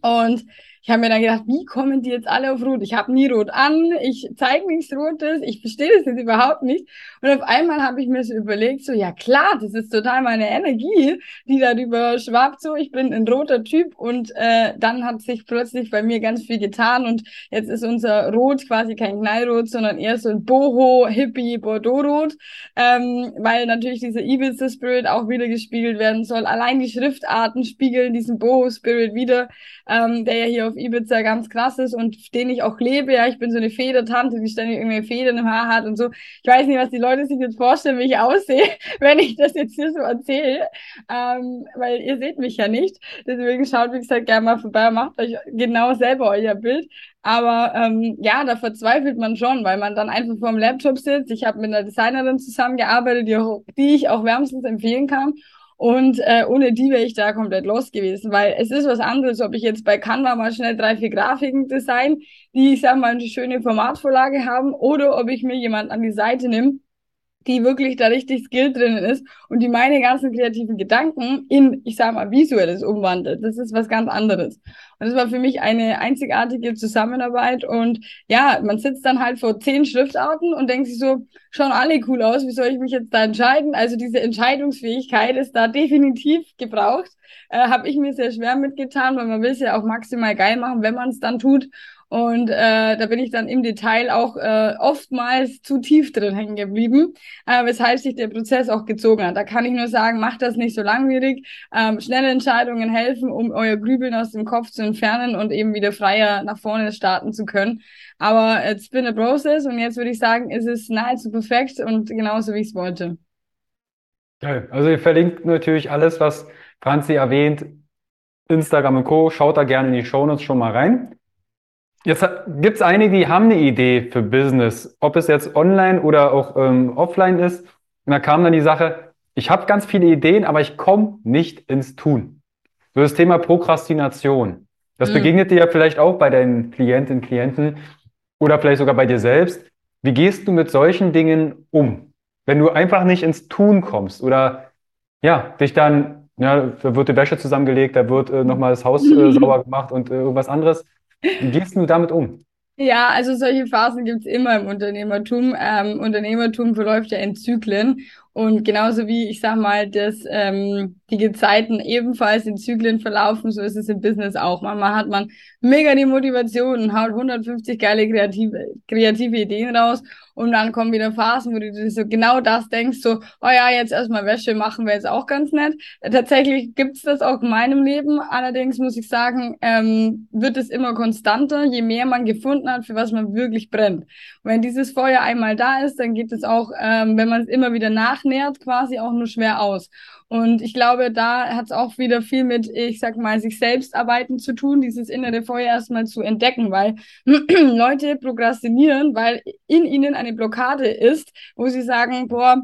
Und ich habe mir dann gedacht, wie kommen die jetzt alle auf Rot? Ich habe nie Rot an, ich zeige nichts Rotes, ich verstehe das jetzt überhaupt nicht. Und auf einmal habe ich mir so überlegt, so ja klar, das ist total meine Energie, die darüber schwappt. So, ich bin ein roter Typ und äh, dann hat sich plötzlich bei mir ganz viel getan und jetzt ist unser Rot quasi kein Knallrot, sondern eher so ein Boho, Hippie, Bordeaux-Rot, ähm, weil natürlich dieser Ibiza-Spirit auch wieder gespiegelt werden soll. Allein die Schriftarten spiegeln diesen Boho-Spirit wieder, ähm, der ja hier auf Ibiza ganz krass ist und den ich auch lebe. Ja, ich bin so eine Federtante, die ständig irgendwelche Federn im Haar hat und so. Ich weiß nicht, was die Leute sich jetzt vorstellen, wie ich aussehe, wenn ich das jetzt hier so erzähle, ähm, weil ihr seht mich ja nicht. Deswegen schaut, wie gesagt, gerne mal vorbei macht euch genau selber euer Bild. Aber ähm, ja, da verzweifelt man schon, weil man dann einfach vor dem Laptop sitzt. Ich habe mit einer Designerin zusammengearbeitet, die, auch, die ich auch wärmstens empfehlen kann. Und äh, ohne die wäre ich da komplett los gewesen, weil es ist was anderes, ob ich jetzt bei Canva mal schnell drei, vier Grafiken design, die, ich sag mal, eine schöne Formatvorlage haben, oder ob ich mir jemand an die Seite nehme, die wirklich da richtig Skill drinnen ist und die meine ganzen kreativen Gedanken in, ich sag mal, visuelles umwandelt. Das ist was ganz anderes. Und das war für mich eine einzigartige Zusammenarbeit und ja, man sitzt dann halt vor zehn Schriftarten und denkt sich so, schauen alle cool aus, wie soll ich mich jetzt da entscheiden? Also diese Entscheidungsfähigkeit ist da definitiv gebraucht. Äh, Habe ich mir sehr schwer mitgetan, weil man will es ja auch maximal geil machen, wenn man es dann tut. Und äh, da bin ich dann im Detail auch äh, oftmals zu tief drin hängen geblieben, äh, weshalb sich der Prozess auch gezogen hat. Da kann ich nur sagen, macht das nicht so langwierig. Ähm, schnelle Entscheidungen helfen, um euer Grübeln aus dem Kopf zu entfernen und eben wieder freier nach vorne starten zu können. Aber it's been a process und jetzt würde ich sagen, ist es nahezu perfekt und genauso wie ich es wollte. Geil. Also ihr verlinkt natürlich alles, was Franzi erwähnt, Instagram und Co. Schaut da gerne in die Shownotes schon mal rein. Jetzt gibt es einige, die haben eine Idee für Business, ob es jetzt online oder auch ähm, offline ist. Und da kam dann die Sache, ich habe ganz viele Ideen, aber ich komme nicht ins Tun. So das Thema Prokrastination. Das mhm. begegnet dir ja vielleicht auch bei deinen Klientinnen, Klienten oder vielleicht sogar bei dir selbst. Wie gehst du mit solchen Dingen um? Wenn du einfach nicht ins Tun kommst oder ja, dich dann, ja, da wird die Wäsche zusammengelegt, da wird äh, nochmal das Haus äh, sauber gemacht und äh, irgendwas anderes wie gehst du damit um? Ja, also solche Phasen gibt's immer im Unternehmertum. Ähm, Unternehmertum verläuft ja in Zyklen und genauso wie, ich sag mal, dass ähm, die Gezeiten ebenfalls in Zyklen verlaufen, so ist es im Business auch. Manchmal hat man mega die Motivation und haut 150 geile kreative, kreative Ideen raus und dann kommen wieder Phasen, wo du dir so genau das denkst, so, oh ja, jetzt erstmal Wäsche machen wäre jetzt auch ganz nett. Tatsächlich gibt's das auch in meinem Leben. Allerdings muss ich sagen, ähm, wird es immer konstanter, je mehr man gefunden hat, für was man wirklich brennt. Und wenn dieses Feuer einmal da ist, dann geht es auch, ähm, wenn man es immer wieder nachnährt, quasi auch nur schwer aus. Und ich glaube, da hat es auch wieder viel mit, ich sag mal, sich selbst arbeiten zu tun, dieses innere Feuer erstmal zu entdecken, weil Leute prokrastinieren, weil in ihnen eine Blockade ist, wo sie sagen, boah,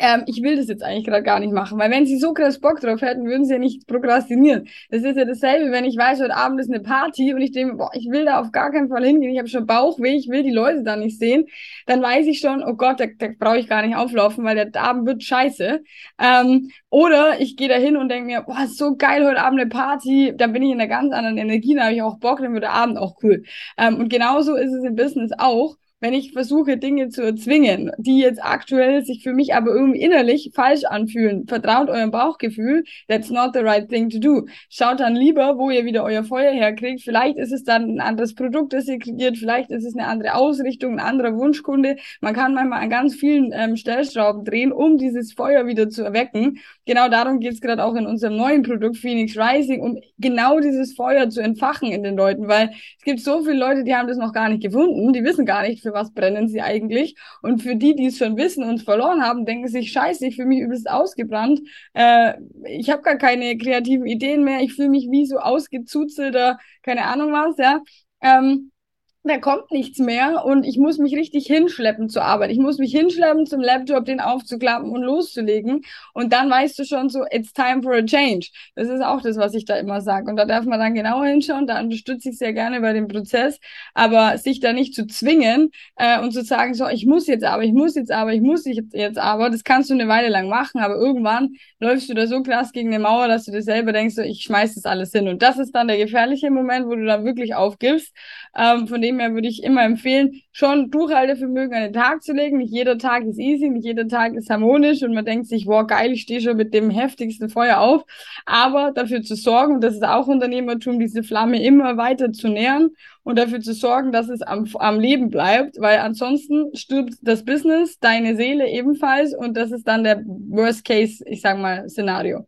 ähm, ich will das jetzt eigentlich gerade gar nicht machen, weil wenn sie so krass Bock drauf hätten, würden sie ja nicht prokrastinieren. Das ist ja dasselbe, wenn ich weiß, heute Abend ist eine Party und ich denke, boah, ich will da auf gar keinen Fall hingehen, ich habe schon Bauchweh, ich will die Leute da nicht sehen, dann weiß ich schon, oh Gott, da, da brauche ich gar nicht auflaufen, weil der Abend wird scheiße. Ähm, oder ich gehe da hin und denke mir, boah, so geil, heute Abend eine Party, dann bin ich in einer ganz anderen Energie, da habe ich auch Bock, dann wird der Abend auch cool. Ähm, und genauso ist es im Business auch wenn ich versuche, Dinge zu erzwingen, die jetzt aktuell sich für mich aber irgendwie innerlich falsch anfühlen. Vertraut eurem Bauchgefühl. That's not the right thing to do. Schaut dann lieber, wo ihr wieder euer Feuer herkriegt. Vielleicht ist es dann ein anderes Produkt, das ihr kreiert. Vielleicht ist es eine andere Ausrichtung, ein anderer Wunschkunde. Man kann manchmal an ganz vielen ähm, Stellschrauben drehen, um dieses Feuer wieder zu erwecken. Genau darum geht es gerade auch in unserem neuen Produkt Phoenix Rising, um genau dieses Feuer zu entfachen in den Leuten, weil es gibt so viele Leute, die haben das noch gar nicht gefunden. Die wissen gar nicht, für was brennen sie eigentlich. Und für die, die es schon wissen und verloren haben, denken sich, scheiße, ich fühle mich übelst ausgebrannt. Äh, ich habe gar keine kreativen Ideen mehr. Ich fühle mich wie so ausgezuzelter, keine Ahnung was, ja. Ähm, da kommt nichts mehr und ich muss mich richtig hinschleppen zur Arbeit. Ich muss mich hinschleppen zum Laptop, den aufzuklappen und loszulegen. Und dann weißt du schon so, it's time for a change. Das ist auch das, was ich da immer sage. Und da darf man dann genauer hinschauen. Da unterstütze ich sehr gerne bei dem Prozess. Aber sich da nicht zu zwingen äh, und zu sagen, so, ich muss jetzt aber, ich muss jetzt aber, ich muss jetzt aber, das kannst du eine Weile lang machen. Aber irgendwann läufst du da so krass gegen eine Mauer, dass du dir selber denkst, so, ich schmeiß das alles hin. Und das ist dann der gefährliche Moment, wo du dann wirklich aufgibst. Ähm, von dem her würde ich immer empfehlen, schon Durchhaltevermögen an den Tag zu legen. Nicht jeder Tag ist easy, nicht jeder Tag ist harmonisch und man denkt sich, wow, geil, ich stehe schon mit dem heftigsten Feuer auf. Aber dafür zu sorgen, und das ist auch Unternehmertum, diese Flamme immer weiter zu nähern und dafür zu sorgen, dass es am, am Leben bleibt, weil ansonsten stirbt das Business, deine Seele ebenfalls und das ist dann der Worst Case, ich sag mal, Szenario.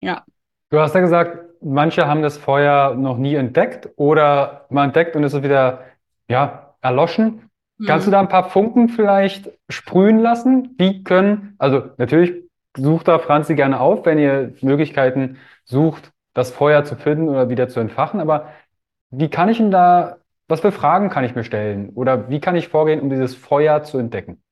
Ja. Du hast ja gesagt, manche haben das Feuer noch nie entdeckt oder man entdeckt und es ist wieder, ja, erloschen. Kannst du Mhm. da ein paar Funken vielleicht sprühen lassen? Wie können, also natürlich sucht da Franzi gerne auf, wenn ihr Möglichkeiten sucht, das Feuer zu finden oder wieder zu entfachen, aber wie kann ich denn da, was für Fragen kann ich mir stellen? Oder wie kann ich vorgehen, um dieses Feuer zu entdecken?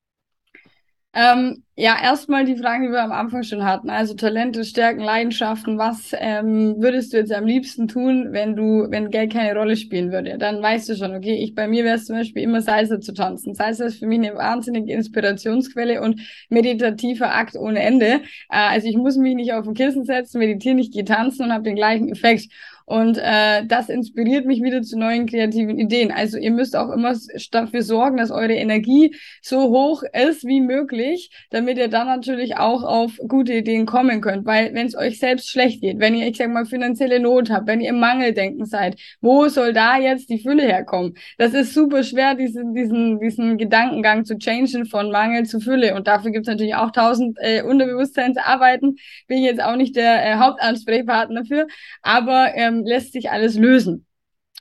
Ähm, ja, erstmal die Fragen, die wir am Anfang schon hatten. Also Talente, Stärken, Leidenschaften. Was ähm, würdest du jetzt am liebsten tun, wenn du, wenn Geld keine Rolle spielen würde? Dann weißt du schon, okay, ich bei mir wäre es zum Beispiel immer Salsa zu tanzen. Salsa ist für mich eine wahnsinnige Inspirationsquelle und meditativer Akt ohne Ende. Äh, also ich muss mich nicht auf ein Kissen setzen, meditieren, ich gehe tanzen und habe den gleichen Effekt. Und äh, das inspiriert mich wieder zu neuen kreativen Ideen. Also ihr müsst auch immer dafür sorgen, dass eure Energie so hoch ist wie möglich, damit ihr dann natürlich auch auf gute Ideen kommen könnt. Weil wenn es euch selbst schlecht geht, wenn ihr, ich sag mal, finanzielle Not habt, wenn ihr im Mangeldenken seid, wo soll da jetzt die Fülle herkommen? Das ist super schwer, diesen, diesen, diesen Gedankengang zu changen von Mangel zu Fülle. Und dafür gibt es natürlich auch tausend äh, Unterbewusstseinsarbeiten. Bin ich jetzt auch nicht der äh, Hauptansprechpartner für, aber ähm, lässt sich alles lösen.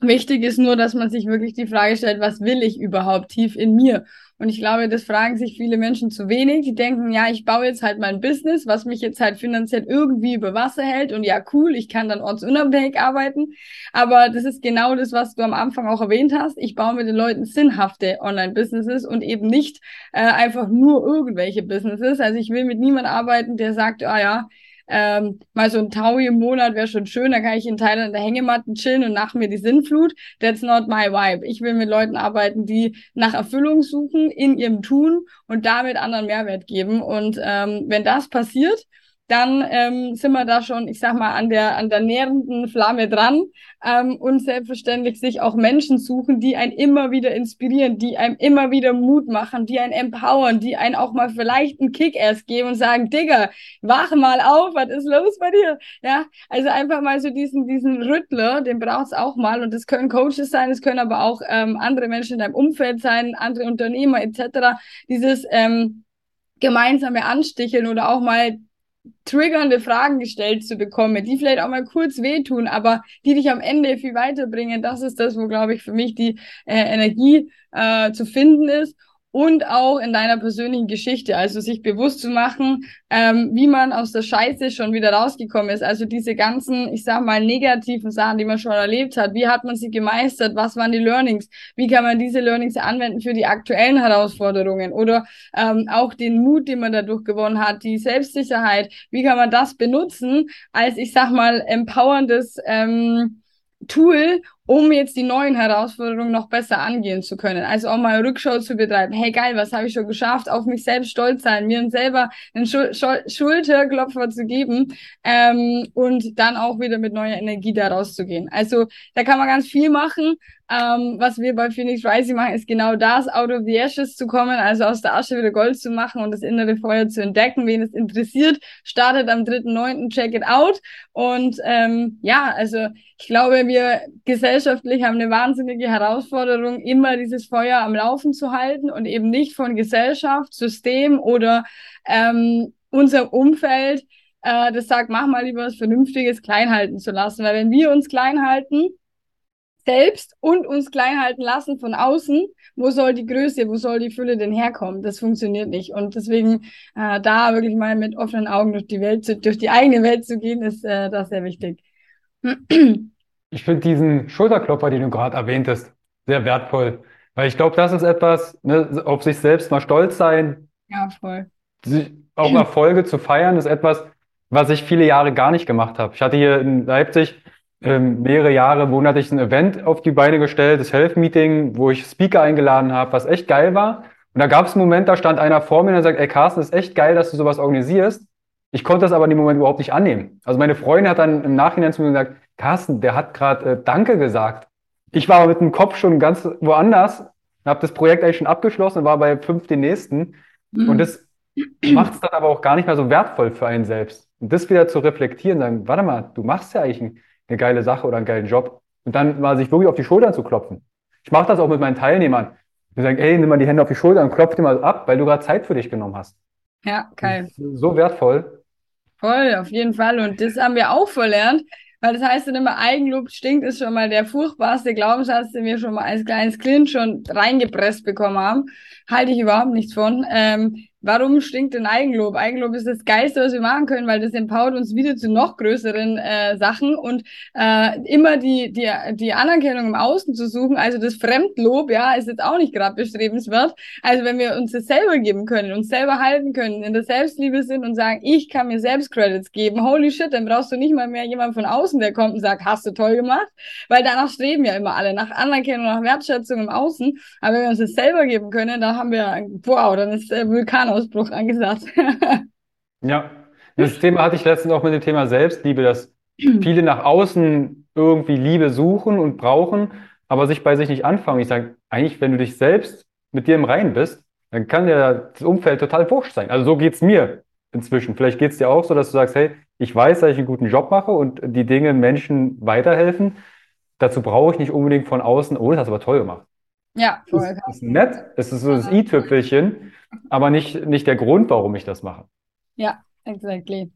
Wichtig ist nur, dass man sich wirklich die Frage stellt, was will ich überhaupt tief in mir? Und ich glaube, das fragen sich viele Menschen zu wenig. Die denken, ja, ich baue jetzt halt mein Business, was mich jetzt halt finanziell irgendwie über Wasser hält. Und ja, cool, ich kann dann ortsunabhängig arbeiten. Aber das ist genau das, was du am Anfang auch erwähnt hast. Ich baue mit den Leuten sinnhafte Online-Businesses und eben nicht äh, einfach nur irgendwelche Businesses. Also ich will mit niemandem arbeiten, der sagt, ah ja, ähm, mal so ein Taui im Monat wäre schon schön, da kann ich in Thailand in der Hängematte chillen und nach mir die Sinnflut. That's not my vibe. Ich will mit Leuten arbeiten, die nach Erfüllung suchen in ihrem Tun und damit anderen Mehrwert geben. Und ähm, wenn das passiert, dann ähm, sind wir da schon, ich sag mal, an der, an der nährenden Flamme dran ähm, und selbstverständlich sich auch Menschen suchen, die einen immer wieder inspirieren, die einem immer wieder Mut machen, die einen empowern, die einen auch mal vielleicht einen Kick-Ass geben und sagen, Digga, wach mal auf, was ist los bei dir? Ja, also einfach mal so diesen, diesen Rüttler, den braucht's auch mal und das können Coaches sein, es können aber auch ähm, andere Menschen in deinem Umfeld sein, andere Unternehmer etc. Dieses ähm, gemeinsame Ansticheln oder auch mal triggernde Fragen gestellt zu bekommen, die vielleicht auch mal kurz wehtun, aber die dich am Ende viel weiterbringen. Das ist das, wo, glaube ich, für mich die äh, Energie äh, zu finden ist. Und auch in deiner persönlichen Geschichte, also sich bewusst zu machen, ähm, wie man aus der Scheiße schon wieder rausgekommen ist. Also diese ganzen, ich sag mal, negativen Sachen, die man schon erlebt hat. Wie hat man sie gemeistert? Was waren die Learnings? Wie kann man diese Learnings anwenden für die aktuellen Herausforderungen? Oder ähm, auch den Mut, den man dadurch gewonnen hat, die Selbstsicherheit. Wie kann man das benutzen als, ich sag mal, empowerndes ähm, Tool, um jetzt die neuen Herausforderungen noch besser angehen zu können. Also auch mal Rückschau zu betreiben. Hey geil, was habe ich schon geschafft? Auf mich selbst stolz sein, mir selber einen Schul Schul Schulterklopfer zu geben ähm, und dann auch wieder mit neuer Energie da rauszugehen. Also da kann man ganz viel machen. Ähm, was wir bei Phoenix Rising machen, ist genau das, out of the ashes zu kommen, also aus der Asche wieder Gold zu machen und das innere Feuer zu entdecken. Wen es interessiert, startet am 3.9. Check it out. Und ähm, ja, also ich glaube, wir gesellschaftlich haben eine wahnsinnige Herausforderung, immer dieses Feuer am Laufen zu halten und eben nicht von Gesellschaft, System oder ähm, unserem Umfeld, äh, das sagt, mach mal lieber was Vernünftiges klein halten zu lassen. Weil wenn wir uns klein halten, selbst und uns klein halten lassen von außen, wo soll die Größe, wo soll die Fülle denn herkommen? Das funktioniert nicht. Und deswegen äh, da wirklich mal mit offenen Augen durch die Welt, zu, durch die eigene Welt zu gehen, ist äh, das sehr wichtig. Ich finde diesen Schulterklopfer, den du gerade erwähntest, sehr wertvoll. Weil ich glaube, das ist etwas, ne, auf sich selbst mal stolz sein, Ja, voll. sich auch Erfolge zu feiern, ist etwas, was ich viele Jahre gar nicht gemacht habe. Ich hatte hier in Leipzig ähm, mehrere Jahre monatlich ein Event auf die Beine gestellt, das Health Meeting, wo ich Speaker eingeladen habe, was echt geil war. Und da gab es einen Moment, da stand einer vor mir und sagt, ey Carsten, ist echt geil, dass du sowas organisierst. Ich konnte das aber in dem Moment überhaupt nicht annehmen. Also meine Freundin hat dann im Nachhinein zu mir gesagt, Carsten, der hat gerade äh, Danke gesagt. Ich war mit dem Kopf schon ganz woanders, habe das Projekt eigentlich schon abgeschlossen und war bei fünf den nächsten. Mhm. Und das macht es dann aber auch gar nicht mehr so wertvoll für einen selbst. Und das wieder zu reflektieren, sagen, warte mal, du machst ja eigentlich ein, eine geile Sache oder einen geilen Job. Und dann mal sich wirklich auf die Schultern zu klopfen. Ich mache das auch mit meinen Teilnehmern. Die sagen, ey, nimm mal die Hände auf die Schulter und klopf dir mal ab, weil du gerade Zeit für dich genommen hast. Ja, geil. So wertvoll. Voll, auf jeden Fall. Und das haben wir auch verlernt. Weil das heißt dann immer, Eigenlob stinkt, ist schon mal der furchtbarste Glaubenssatz, den wir schon mal als kleines Kind schon reingepresst bekommen haben. Halte ich überhaupt nichts von. Ähm, Warum stinkt denn Eigenlob? Eigenlob ist das Geilste, was wir machen können, weil das empowert uns wieder zu noch größeren äh, Sachen und äh, immer die, die, die Anerkennung im Außen zu suchen, also das Fremdlob, ja, ist jetzt auch nicht gerade bestrebenswert. Also wenn wir uns das selber geben können, uns selber halten können, in der Selbstliebe sind und sagen, ich kann mir selbst Credits geben, holy shit, dann brauchst du nicht mal mehr jemand von außen, der kommt und sagt, hast du toll gemacht, weil danach streben ja immer alle, nach Anerkennung, nach Wertschätzung im Außen. Aber wenn wir uns das selber geben können, dann haben wir, wow, dann ist der Vulkan Ausbruch angesagt. ja, das Thema hatte ich letztens auch mit dem Thema Selbstliebe, dass viele nach außen irgendwie Liebe suchen und brauchen, aber sich bei sich nicht anfangen. Ich sage, eigentlich, wenn du dich selbst mit dir im Reinen bist, dann kann dir das Umfeld total wurscht sein. Also so geht es mir inzwischen. Vielleicht geht es dir auch so, dass du sagst, hey, ich weiß, dass ich einen guten Job mache und die Dinge Menschen weiterhelfen. Dazu brauche ich nicht unbedingt von außen, oh, das hast du aber toll gemacht. Ja, voll. Das ist nett, es ist so das i-Tüpfelchen, aber nicht, nicht der Grund, warum ich das mache. Ja, exactly.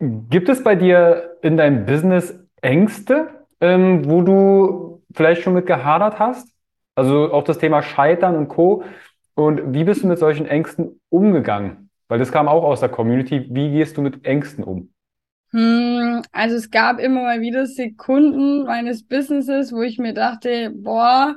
Gibt es bei dir in deinem Business Ängste, ähm, wo du vielleicht schon mit gehadert hast? Also auch das Thema Scheitern und Co. Und wie bist du mit solchen Ängsten umgegangen? Weil das kam auch aus der Community. Wie gehst du mit Ängsten um? Hm, also es gab immer mal wieder Sekunden meines Businesses, wo ich mir dachte, boah,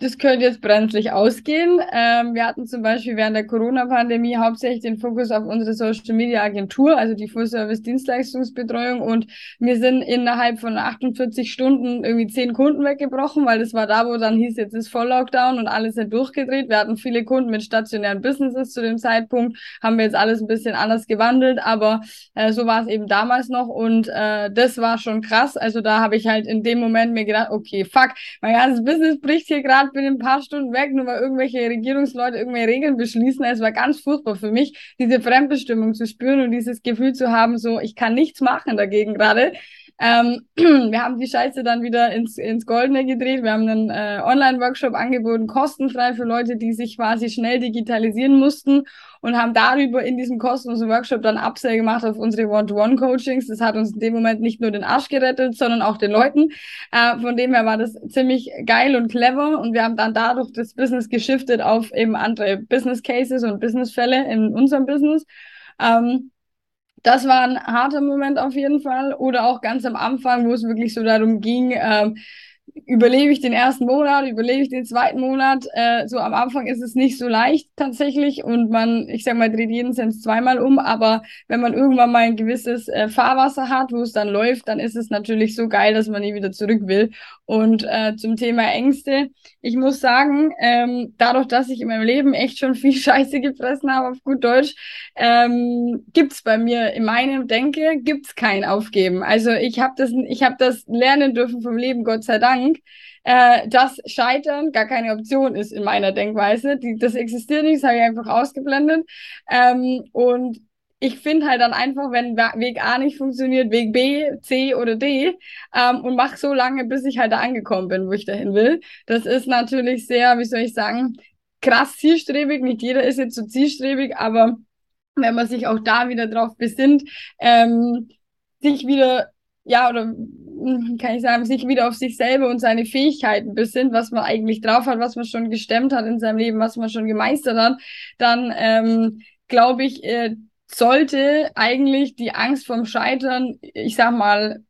das könnte jetzt brenzlig ausgehen. Ähm, wir hatten zum Beispiel während der Corona-Pandemie hauptsächlich den Fokus auf unsere Social-Media-Agentur, also die Full-Service-Dienstleistungsbetreuung. Und wir sind innerhalb von 48 Stunden irgendwie zehn Kunden weggebrochen, weil das war da, wo dann hieß, jetzt ist Voll-Lockdown und alles ist durchgedreht. Wir hatten viele Kunden mit stationären Businesses zu dem Zeitpunkt, haben wir jetzt alles ein bisschen anders gewandelt, aber äh, so war es eben damals noch und äh, das war schon krass. Also da habe ich halt in dem Moment mir gedacht, okay, fuck, mein ganzes Business bricht hier gerade bin ein paar Stunden weg, nur weil irgendwelche Regierungsleute irgendwelche Regeln beschließen. Es war ganz furchtbar für mich, diese Fremdbestimmung zu spüren und dieses Gefühl zu haben, so, ich kann nichts machen dagegen gerade. Ähm, wir haben die Scheiße dann wieder ins, ins Goldene gedreht. Wir haben einen äh, Online-Workshop angeboten, kostenfrei für Leute, die sich quasi schnell digitalisieren mussten und haben darüber in diesem kostenlosen Workshop dann Upsell gemacht auf unsere One-to-One-Coachings. Das hat uns in dem Moment nicht nur den Arsch gerettet, sondern auch den Leuten. Äh, von dem her war das ziemlich geil und clever und wir haben dann dadurch das Business geschiftet auf eben andere Business Cases und Businessfälle in unserem Business. Ähm, das war ein harter Moment auf jeden Fall. Oder auch ganz am Anfang, wo es wirklich so darum ging, ähm, überlebe ich den ersten Monat, überlebe ich den zweiten Monat. Äh, so am Anfang ist es nicht so leicht tatsächlich und man, ich sag mal, dreht jeden Cent zweimal um, aber wenn man irgendwann mal ein gewisses äh, Fahrwasser hat, wo es dann läuft, dann ist es natürlich so geil, dass man nie wieder zurück will. Und äh, zum Thema Ängste, ich muss sagen, ähm, dadurch, dass ich in meinem Leben echt schon viel Scheiße gefressen habe, auf gut Deutsch, ähm, gibt's bei mir in meinem Denke, gibt's kein Aufgeben. Also ich habe das, ich habe das lernen dürfen vom Leben, Gott sei Dank, äh, dass Scheitern gar keine Option ist in meiner Denkweise. Die, das existiert nicht, das habe ich einfach ausgeblendet. Ähm, und ich finde halt dann einfach, wenn Weg A nicht funktioniert, Weg B, C oder D ähm, und mach so lange, bis ich halt da angekommen bin, wo ich dahin will. Das ist natürlich sehr, wie soll ich sagen, krass zielstrebig. Nicht jeder ist jetzt so zielstrebig, aber wenn man sich auch da wieder drauf besinnt, ähm, sich wieder, ja, oder hm, kann ich sagen, sich wieder auf sich selber und seine Fähigkeiten besinnt, was man eigentlich drauf hat, was man schon gestemmt hat in seinem Leben, was man schon gemeistert hat, dann ähm, glaube ich, äh, sollte eigentlich die Angst vom Scheitern, ich sag mal,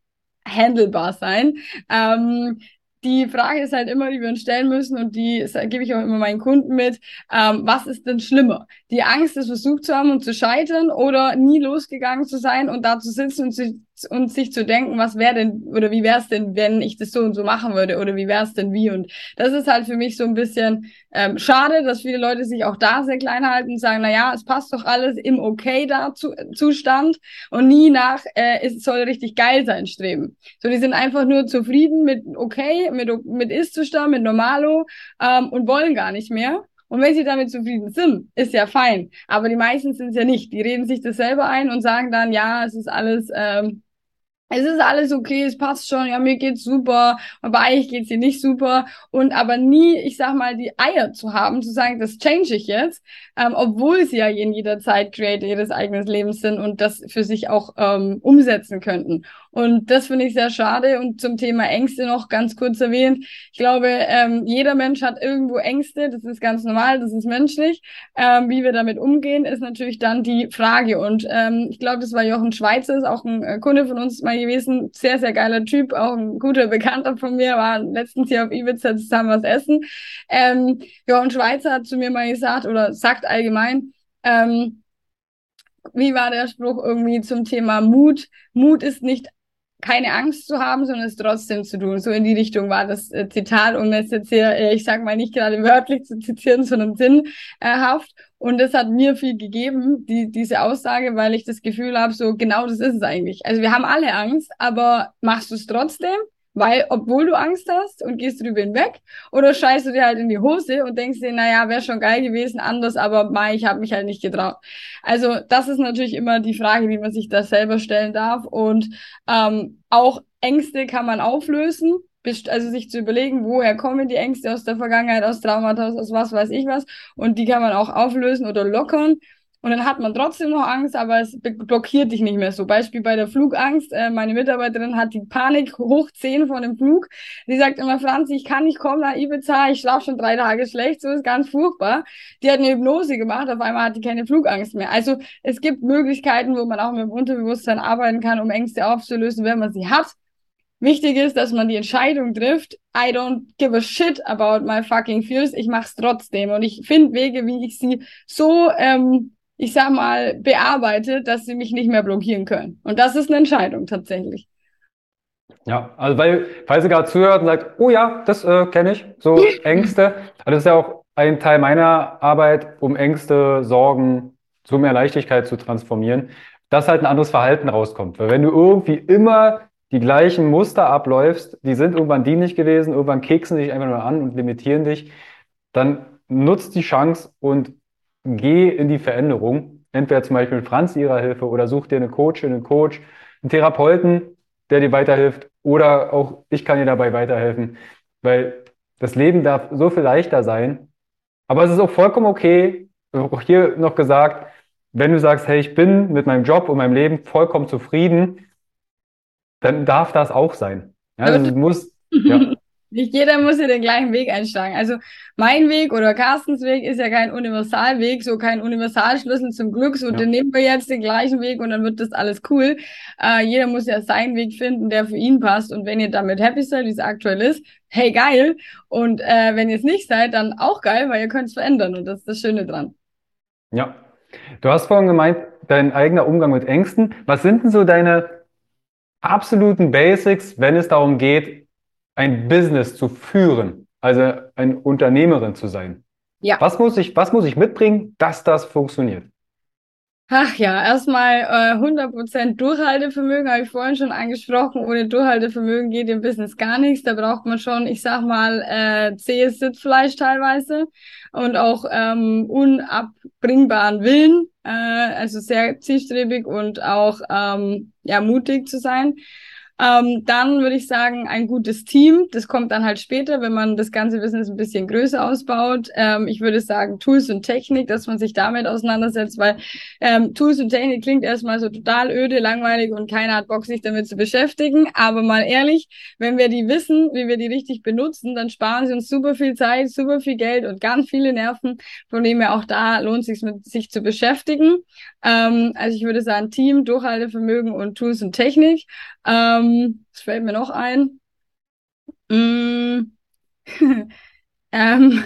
handelbar sein. Ähm, die Frage ist halt immer, die wir uns stellen müssen und die gebe ich auch immer meinen Kunden mit. Ähm, was ist denn schlimmer? Die Angst, es versucht zu haben und zu scheitern oder nie losgegangen zu sein und da zu sitzen und sich und sich zu denken, was wäre denn oder wie wäre es denn, wenn ich das so und so machen würde oder wie wäre es denn wie und das ist halt für mich so ein bisschen ähm, schade, dass viele Leute sich auch da sehr klein halten und sagen, na ja, es passt doch alles im okay da zu, Zustand und nie nach äh, es soll richtig geil sein streben. So die sind einfach nur zufrieden mit okay, mit mit Ist-Zustand, mit Normalo ähm, und wollen gar nicht mehr. Und wenn sie damit zufrieden sind, ist ja fein. Aber die meisten sind es ja nicht. Die reden sich das selber ein und sagen dann, ja, es ist alles ähm, es ist alles okay, es passt schon, ja, mir geht's super, aber eigentlich geht's dir nicht super. Und aber nie, ich sag mal, die Eier zu haben, zu sagen, das change ich jetzt, ähm, obwohl sie ja in jeder Zeit Creator ihres eigenen Lebens sind und das für sich auch ähm, umsetzen könnten. Und das finde ich sehr schade. Und zum Thema Ängste noch ganz kurz erwähnt. Ich glaube, ähm, jeder Mensch hat irgendwo Ängste. Das ist ganz normal, das ist menschlich. Ähm, wie wir damit umgehen, ist natürlich dann die Frage. Und ähm, ich glaube, das war Jochen Schweizer, ist auch ein äh, Kunde von uns mal gewesen. Sehr, sehr geiler Typ, auch ein guter Bekannter von mir, war letztens hier auf Ibiza zusammen was essen. Ähm, Jochen Schweizer hat zu mir mal gesagt oder sagt allgemein, ähm, wie war der Spruch irgendwie zum Thema Mut? Mut ist nicht keine Angst zu haben, sondern es trotzdem zu tun. So in die Richtung war das äh, Zitat, um es jetzt hier, äh, ich sag mal nicht gerade wörtlich zu zitieren, sondern sinnhaft. Und das hat mir viel gegeben, die, diese Aussage, weil ich das Gefühl habe, so genau das ist es eigentlich. Also wir haben alle Angst, aber machst du es trotzdem? Weil, obwohl du Angst hast und gehst drüber hinweg, oder scheißt du dir halt in die Hose und denkst dir, naja, wäre schon geil gewesen, anders, aber mai, ich habe mich halt nicht getraut. Also das ist natürlich immer die Frage, wie man sich das selber stellen darf. Und ähm, auch Ängste kann man auflösen also sich zu überlegen, woher kommen die Ängste aus der Vergangenheit, aus Traumata, aus was weiß ich was. Und die kann man auch auflösen oder lockern. Und dann hat man trotzdem noch Angst, aber es blockiert dich nicht mehr so. Beispiel bei der Flugangst. Äh, meine Mitarbeiterin hat die Panik hoch 10 vor dem Flug. Die sagt immer, Franzi, ich kann nicht kommen nach Ibiza, ich schlafe schon drei Tage schlecht, so ist ganz furchtbar. Die hat eine Hypnose gemacht, auf einmal hat die keine Flugangst mehr. Also es gibt Möglichkeiten, wo man auch mit dem Unterbewusstsein arbeiten kann, um Ängste aufzulösen, wenn man sie hat. Wichtig ist, dass man die Entscheidung trifft, I don't give a shit about my fucking fears, ich mach's trotzdem. Und ich finde Wege, wie ich sie so ähm, ich sag mal, bearbeitet, dass sie mich nicht mehr blockieren können. Und das ist eine Entscheidung tatsächlich. Ja, also weil, falls ihr gerade zuhört und sagt, oh ja, das äh, kenne ich, so Ängste. Also das ist ja auch ein Teil meiner Arbeit, um Ängste, Sorgen zu mehr Leichtigkeit zu transformieren, dass halt ein anderes Verhalten rauskommt. Weil wenn du irgendwie immer die gleichen Muster abläufst, die sind irgendwann dienlich gewesen, irgendwann keksen dich einfach nur an und limitieren dich, dann nutzt die Chance und geh in die Veränderung. Entweder zum Beispiel mit Franz ihrer Hilfe oder such dir eine Coachin, einen Coach, einen Therapeuten, der dir weiterhilft oder auch ich kann dir dabei weiterhelfen, weil das Leben darf so viel leichter sein. Aber es ist auch vollkommen okay, auch hier noch gesagt, wenn du sagst, hey, ich bin mit meinem Job und meinem Leben vollkommen zufrieden, dann darf das auch sein. Ja, also es muss, ja. Nicht jeder muss ja den gleichen Weg einschlagen. Also mein Weg oder Carstens Weg ist ja kein Universalweg, so kein Universalschlüssel zum Glück. So, ja. dann nehmen wir jetzt den gleichen Weg und dann wird das alles cool. Äh, jeder muss ja seinen Weg finden, der für ihn passt. Und wenn ihr damit happy seid, wie es aktuell ist, hey geil. Und äh, wenn ihr es nicht seid, dann auch geil, weil ihr könnt es verändern. Und das ist das Schöne dran. Ja. Du hast vorhin gemeint, dein eigener Umgang mit Ängsten. Was sind denn so deine absoluten Basics, wenn es darum geht, ein Business zu führen, also eine Unternehmerin zu sein? Ja. Was muss ich, was muss ich mitbringen, dass das funktioniert? Ach ja, erstmal äh, 100% Durchhaltevermögen, habe ich vorhin schon angesprochen. Ohne Durchhaltevermögen geht im Business gar nichts. Da braucht man schon, ich sag mal, äh, zähes Sitzfleisch teilweise und auch ähm, unabbringbaren Willen, äh, also sehr zielstrebig und auch ähm, ja mutig zu sein. Ähm, dann würde ich sagen, ein gutes Team. Das kommt dann halt später, wenn man das ganze Business ein bisschen größer ausbaut. Ähm, ich würde sagen, Tools und Technik, dass man sich damit auseinandersetzt, weil ähm, Tools und Technik klingt erstmal so total öde, langweilig und keiner hat Bock, sich damit zu beschäftigen. Aber mal ehrlich, wenn wir die wissen, wie wir die richtig benutzen, dann sparen sie uns super viel Zeit, super viel Geld und ganz viele Nerven. Von dem her auch da lohnt es sich mit sich zu beschäftigen. Ähm, also ich würde sagen, Team, Durchhaltevermögen und Tools und Technik. Ähm, was fällt mir noch ein? Mm, ähm,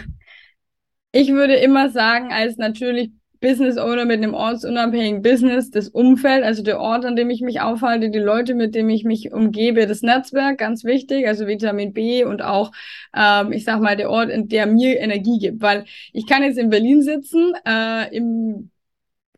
ich würde immer sagen, als natürlich Business Owner mit einem ortsunabhängigen Business, das Umfeld, also der Ort, an dem ich mich aufhalte, die Leute, mit denen ich mich umgebe, das Netzwerk, ganz wichtig, also Vitamin B und auch, ähm, ich sag mal, der Ort, in der mir Energie gibt, weil ich kann jetzt in Berlin sitzen, äh, im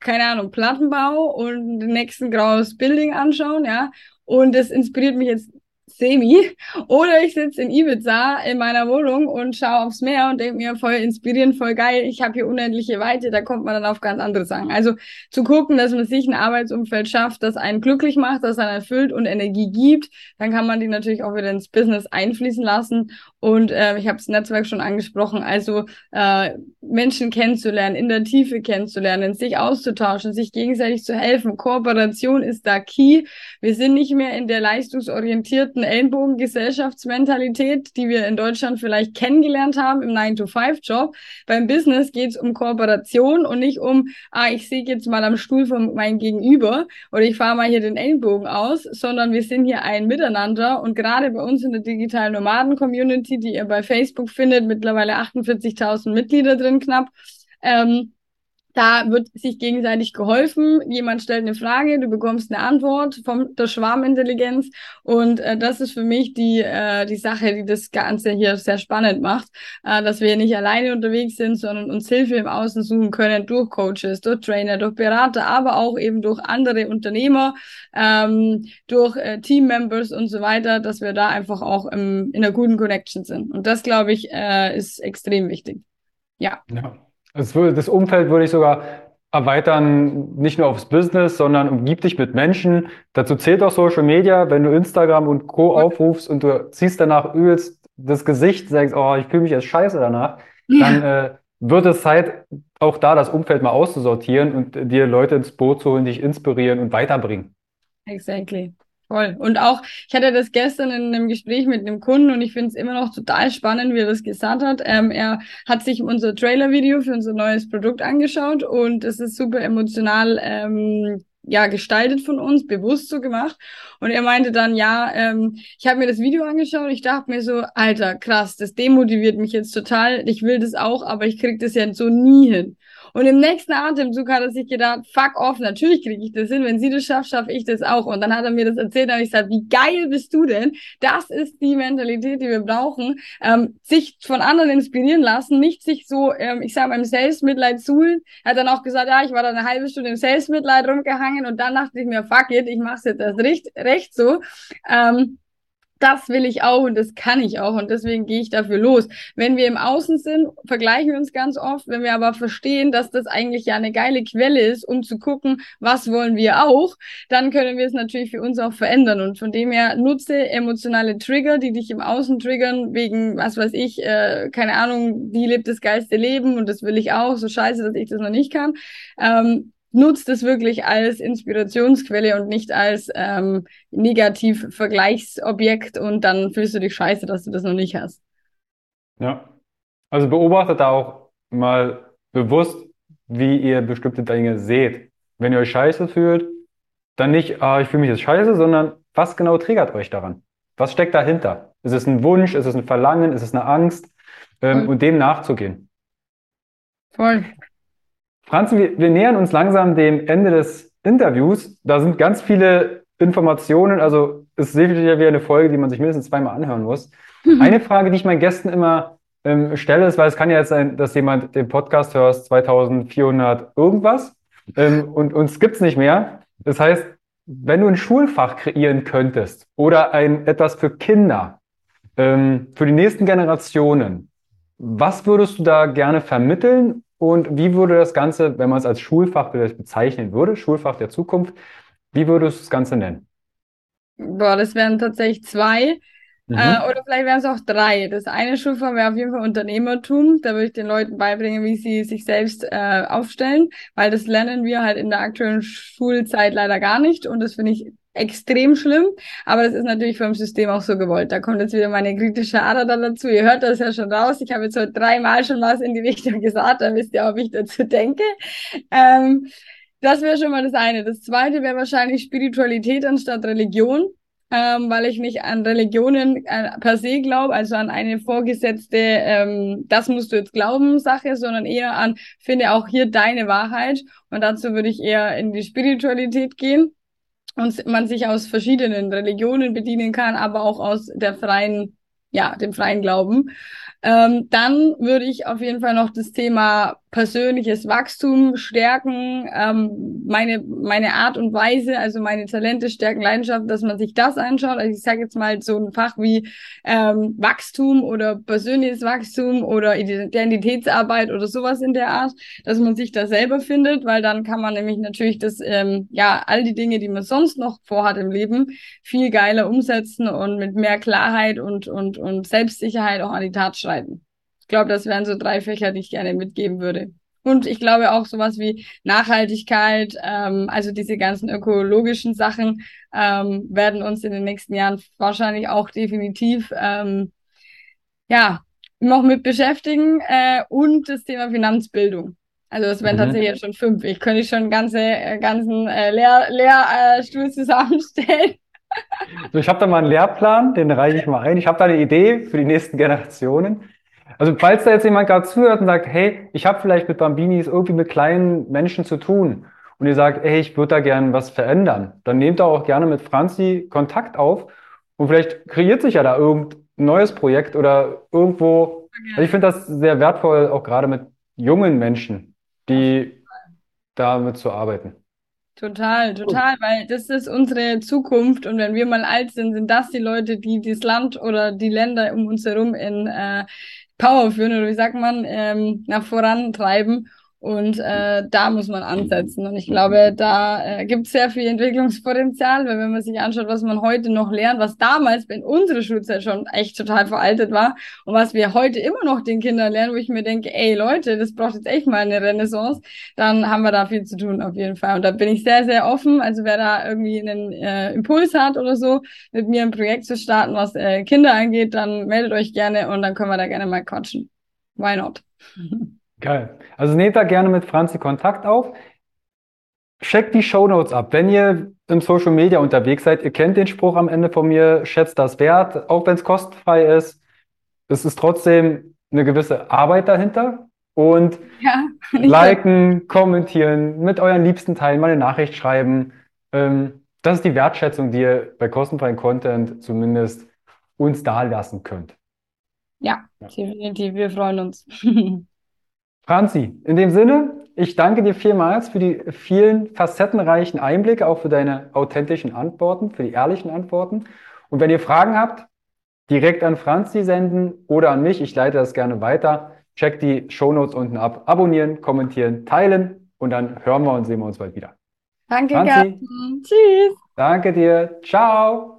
keine Ahnung, Plattenbau und den nächsten graues Building anschauen, ja. Und das inspiriert mich jetzt semi. Oder ich sitze in Ibiza in meiner Wohnung und schaue aufs Meer und denke mir, voll inspirierend, voll geil, ich habe hier unendliche Weite, da kommt man dann auf ganz andere Sachen. Also zu gucken, dass man sich ein Arbeitsumfeld schafft, das einen glücklich macht, das einen erfüllt und Energie gibt, dann kann man die natürlich auch wieder ins Business einfließen lassen. Und äh, ich habe das Netzwerk schon angesprochen, also äh, Menschen kennenzulernen, in der Tiefe kennenzulernen, sich auszutauschen, sich gegenseitig zu helfen. Kooperation ist da key. Wir sind nicht mehr in der leistungsorientierten Ellenbogengesellschaftsmentalität, die wir in Deutschland vielleicht kennengelernt haben im 9-to-5-Job. Beim Business geht es um Kooperation und nicht um, ah, ich sehe jetzt mal am Stuhl von meinem Gegenüber oder ich fahre mal hier den Ellenbogen aus, sondern wir sind hier ein Miteinander und gerade bei uns in der digitalen Nomaden-Community, die ihr bei Facebook findet, mittlerweile 48.000 Mitglieder drin knapp, ähm, da wird sich gegenseitig geholfen. Jemand stellt eine Frage, du bekommst eine Antwort von der Schwarmintelligenz. Und äh, das ist für mich die, äh, die Sache, die das Ganze hier sehr spannend macht, äh, dass wir nicht alleine unterwegs sind, sondern uns Hilfe im Außen suchen können durch Coaches, durch Trainer, durch Berater, aber auch eben durch andere Unternehmer, ähm, durch äh, Teammembers und so weiter, dass wir da einfach auch im, in einer guten Connection sind. Und das, glaube ich, äh, ist extrem wichtig. Ja. ja. Das, würde, das Umfeld würde ich sogar erweitern, nicht nur aufs Business, sondern umgib dich mit Menschen. Dazu zählt auch Social Media. Wenn du Instagram und Co. aufrufst und du ziehst danach übelst das Gesicht, sagst, oh, ich fühle mich jetzt scheiße danach, ja. dann äh, wird es Zeit, auch da das Umfeld mal auszusortieren und dir Leute ins Boot zu holen, dich inspirieren und weiterbringen. Exactly. Voll. Und auch, ich hatte das gestern in einem Gespräch mit einem Kunden und ich finde es immer noch total spannend, wie er das gesagt hat. Ähm, er hat sich unser Trailer-Video für unser neues Produkt angeschaut und es ist super emotional ähm, ja gestaltet von uns, bewusst so gemacht. Und er meinte dann, ja, ähm, ich habe mir das Video angeschaut ich dachte mir so, Alter, krass, das demotiviert mich jetzt total. Ich will das auch, aber ich krieg das ja so nie hin. Und im nächsten Atemzug hat er sich gedacht, fuck off, natürlich kriege ich das hin. Wenn sie das schafft, schaffe ich das auch. Und dann hat er mir das erzählt und ich gesagt, wie geil bist du denn? Das ist die Mentalität, die wir brauchen. Ähm, sich von anderen inspirieren lassen, nicht sich so, ähm, ich sage mal, im Selbstmitleid suhlen. Er hat dann auch gesagt, ja, ich war da eine halbe Stunde im Selbstmitleid rumgehangen und dann dachte ich mir, fuck it, ich mach's jetzt erst recht, recht so. Ähm, das will ich auch und das kann ich auch und deswegen gehe ich dafür los. Wenn wir im Außen sind, vergleichen wir uns ganz oft. Wenn wir aber verstehen, dass das eigentlich ja eine geile Quelle ist, um zu gucken, was wollen wir auch, dann können wir es natürlich für uns auch verändern. Und von dem her nutze emotionale Trigger, die dich im Außen triggern, wegen, was weiß ich, äh, keine Ahnung, die lebt das geilste Leben und das will ich auch, so scheiße, dass ich das noch nicht kann. Ähm, nutzt es wirklich als Inspirationsquelle und nicht als ähm, Negativ-Vergleichsobjekt und dann fühlst du dich scheiße, dass du das noch nicht hast. Ja, also beobachtet da auch mal bewusst, wie ihr bestimmte Dinge seht. Wenn ihr euch scheiße fühlt, dann nicht, ah, ich fühle mich jetzt scheiße, sondern was genau triggert euch daran? Was steckt dahinter? Ist es ein Wunsch? Ist es ein Verlangen? Ist es eine Angst? Ähm, und dem nachzugehen. Voll. Franz, wir, wir nähern uns langsam dem Ende des Interviews. Da sind ganz viele Informationen, also es ist sicherlich ja wieder eine Folge, die man sich mindestens zweimal anhören muss. Mhm. Eine Frage, die ich meinen Gästen immer ähm, stelle, ist, weil es kann ja jetzt sein, dass jemand den Podcast hört, 2400 irgendwas ähm, und uns gibt's nicht mehr. Das heißt, wenn du ein Schulfach kreieren könntest oder ein etwas für Kinder, ähm, für die nächsten Generationen, was würdest du da gerne vermitteln und wie würde das Ganze, wenn man es als Schulfach vielleicht bezeichnen würde, Schulfach der Zukunft, wie würdest du das Ganze nennen? Boah, das wären tatsächlich zwei. Mhm. Äh, oder vielleicht wären es auch drei. Das eine Schulfach wäre auf jeden Fall Unternehmertum. Da würde ich den Leuten beibringen, wie sie sich selbst äh, aufstellen, weil das lernen wir halt in der aktuellen Schulzeit leider gar nicht. Und das finde ich extrem schlimm, aber das ist natürlich vom System auch so gewollt. Da kommt jetzt wieder meine kritische Ader dann dazu. Ihr hört das ja schon raus. Ich habe jetzt heute dreimal schon was in die Richtung gesagt, da wisst ihr auch, wie ich dazu denke. Ähm, das wäre schon mal das eine. Das zweite wäre wahrscheinlich Spiritualität anstatt Religion. Ähm, weil ich nicht an Religionen äh, per se glaube, also an eine vorgesetzte, ähm, das musst du jetzt glauben, Sache, sondern eher an, finde auch hier deine Wahrheit. Und dazu würde ich eher in die Spiritualität gehen und man sich aus verschiedenen Religionen bedienen kann, aber auch aus der freien, ja, dem freien Glauben. Ähm, dann würde ich auf jeden Fall noch das Thema persönliches Wachstum stärken, ähm, meine, meine Art und Weise, also meine Talente stärken, Leidenschaften, dass man sich das anschaut. Also ich sage jetzt mal so ein Fach wie ähm, Wachstum oder persönliches Wachstum oder Identitätsarbeit oder sowas in der Art, dass man sich da selber findet, weil dann kann man nämlich natürlich das, ähm, ja, all die Dinge, die man sonst noch vorhat im Leben, viel geiler umsetzen und mit mehr Klarheit und, und, und Selbstsicherheit auch an die Tat schreiten. Ich glaube, das wären so drei Fächer, die ich gerne mitgeben würde. Und ich glaube auch sowas wie Nachhaltigkeit, ähm, also diese ganzen ökologischen Sachen ähm, werden uns in den nächsten Jahren wahrscheinlich auch definitiv ähm, ja noch mit beschäftigen äh, und das Thema Finanzbildung. Also das wären mhm. tatsächlich jetzt schon fünf. Ich könnte schon ganze äh, ganzen äh, Lehr Lehrstuhl zusammenstellen. So, ich habe da mal einen Lehrplan, den reiche ich mal ein. Ich habe da eine Idee für die nächsten Generationen. Also falls da jetzt jemand gerade zuhört und sagt, hey, ich habe vielleicht mit Bambinis irgendwie mit kleinen Menschen zu tun und ihr sagt, hey, ich würde da gerne was verändern, dann nehmt da auch gerne mit Franzi Kontakt auf und vielleicht kreiert sich ja da irgendein neues Projekt oder irgendwo. Also ich finde das sehr wertvoll, auch gerade mit jungen Menschen, die damit zu arbeiten. Total, total, weil das ist unsere Zukunft und wenn wir mal alt sind, sind das die Leute, die das Land oder die Länder um uns herum in äh, Power führen oder wie sagt man, ähm, nach vorantreiben. Und äh, da muss man ansetzen. Und ich glaube, da äh, gibt es sehr viel Entwicklungspotenzial, weil wenn man sich anschaut, was man heute noch lernt, was damals in unserer Schulzeit schon echt total veraltet war und was wir heute immer noch den Kindern lernen, wo ich mir denke, ey Leute, das braucht jetzt echt mal eine Renaissance, dann haben wir da viel zu tun auf jeden Fall. Und da bin ich sehr, sehr offen. Also wer da irgendwie einen äh, Impuls hat oder so, mit mir ein Projekt zu starten, was äh, Kinder angeht, dann meldet euch gerne und dann können wir da gerne mal quatschen. Why not? Geil. Also nehmt da gerne mit Franzi Kontakt auf. Checkt die Show Notes ab. Wenn ihr im Social Media unterwegs seid, ihr kennt den Spruch am Ende von mir, schätzt das wert, auch wenn es kostenfrei ist. Es ist trotzdem eine gewisse Arbeit dahinter. Und ja, liken, kommentieren, mit euren Liebsten teilen, mal eine Nachricht schreiben. Ähm, das ist die Wertschätzung, die ihr bei kostenfreien Content zumindest uns da lassen könnt. Ja, definitiv. Wir freuen uns. Franzi, in dem Sinne, ich danke dir vielmals für die vielen facettenreichen Einblicke, auch für deine authentischen Antworten, für die ehrlichen Antworten. Und wenn ihr Fragen habt, direkt an Franzi senden oder an mich. Ich leite das gerne weiter. Checkt die Shownotes unten ab. Abonnieren, kommentieren, teilen und dann hören wir und sehen wir uns bald wieder. Danke, Franzi. Tschüss. Danke dir. Ciao.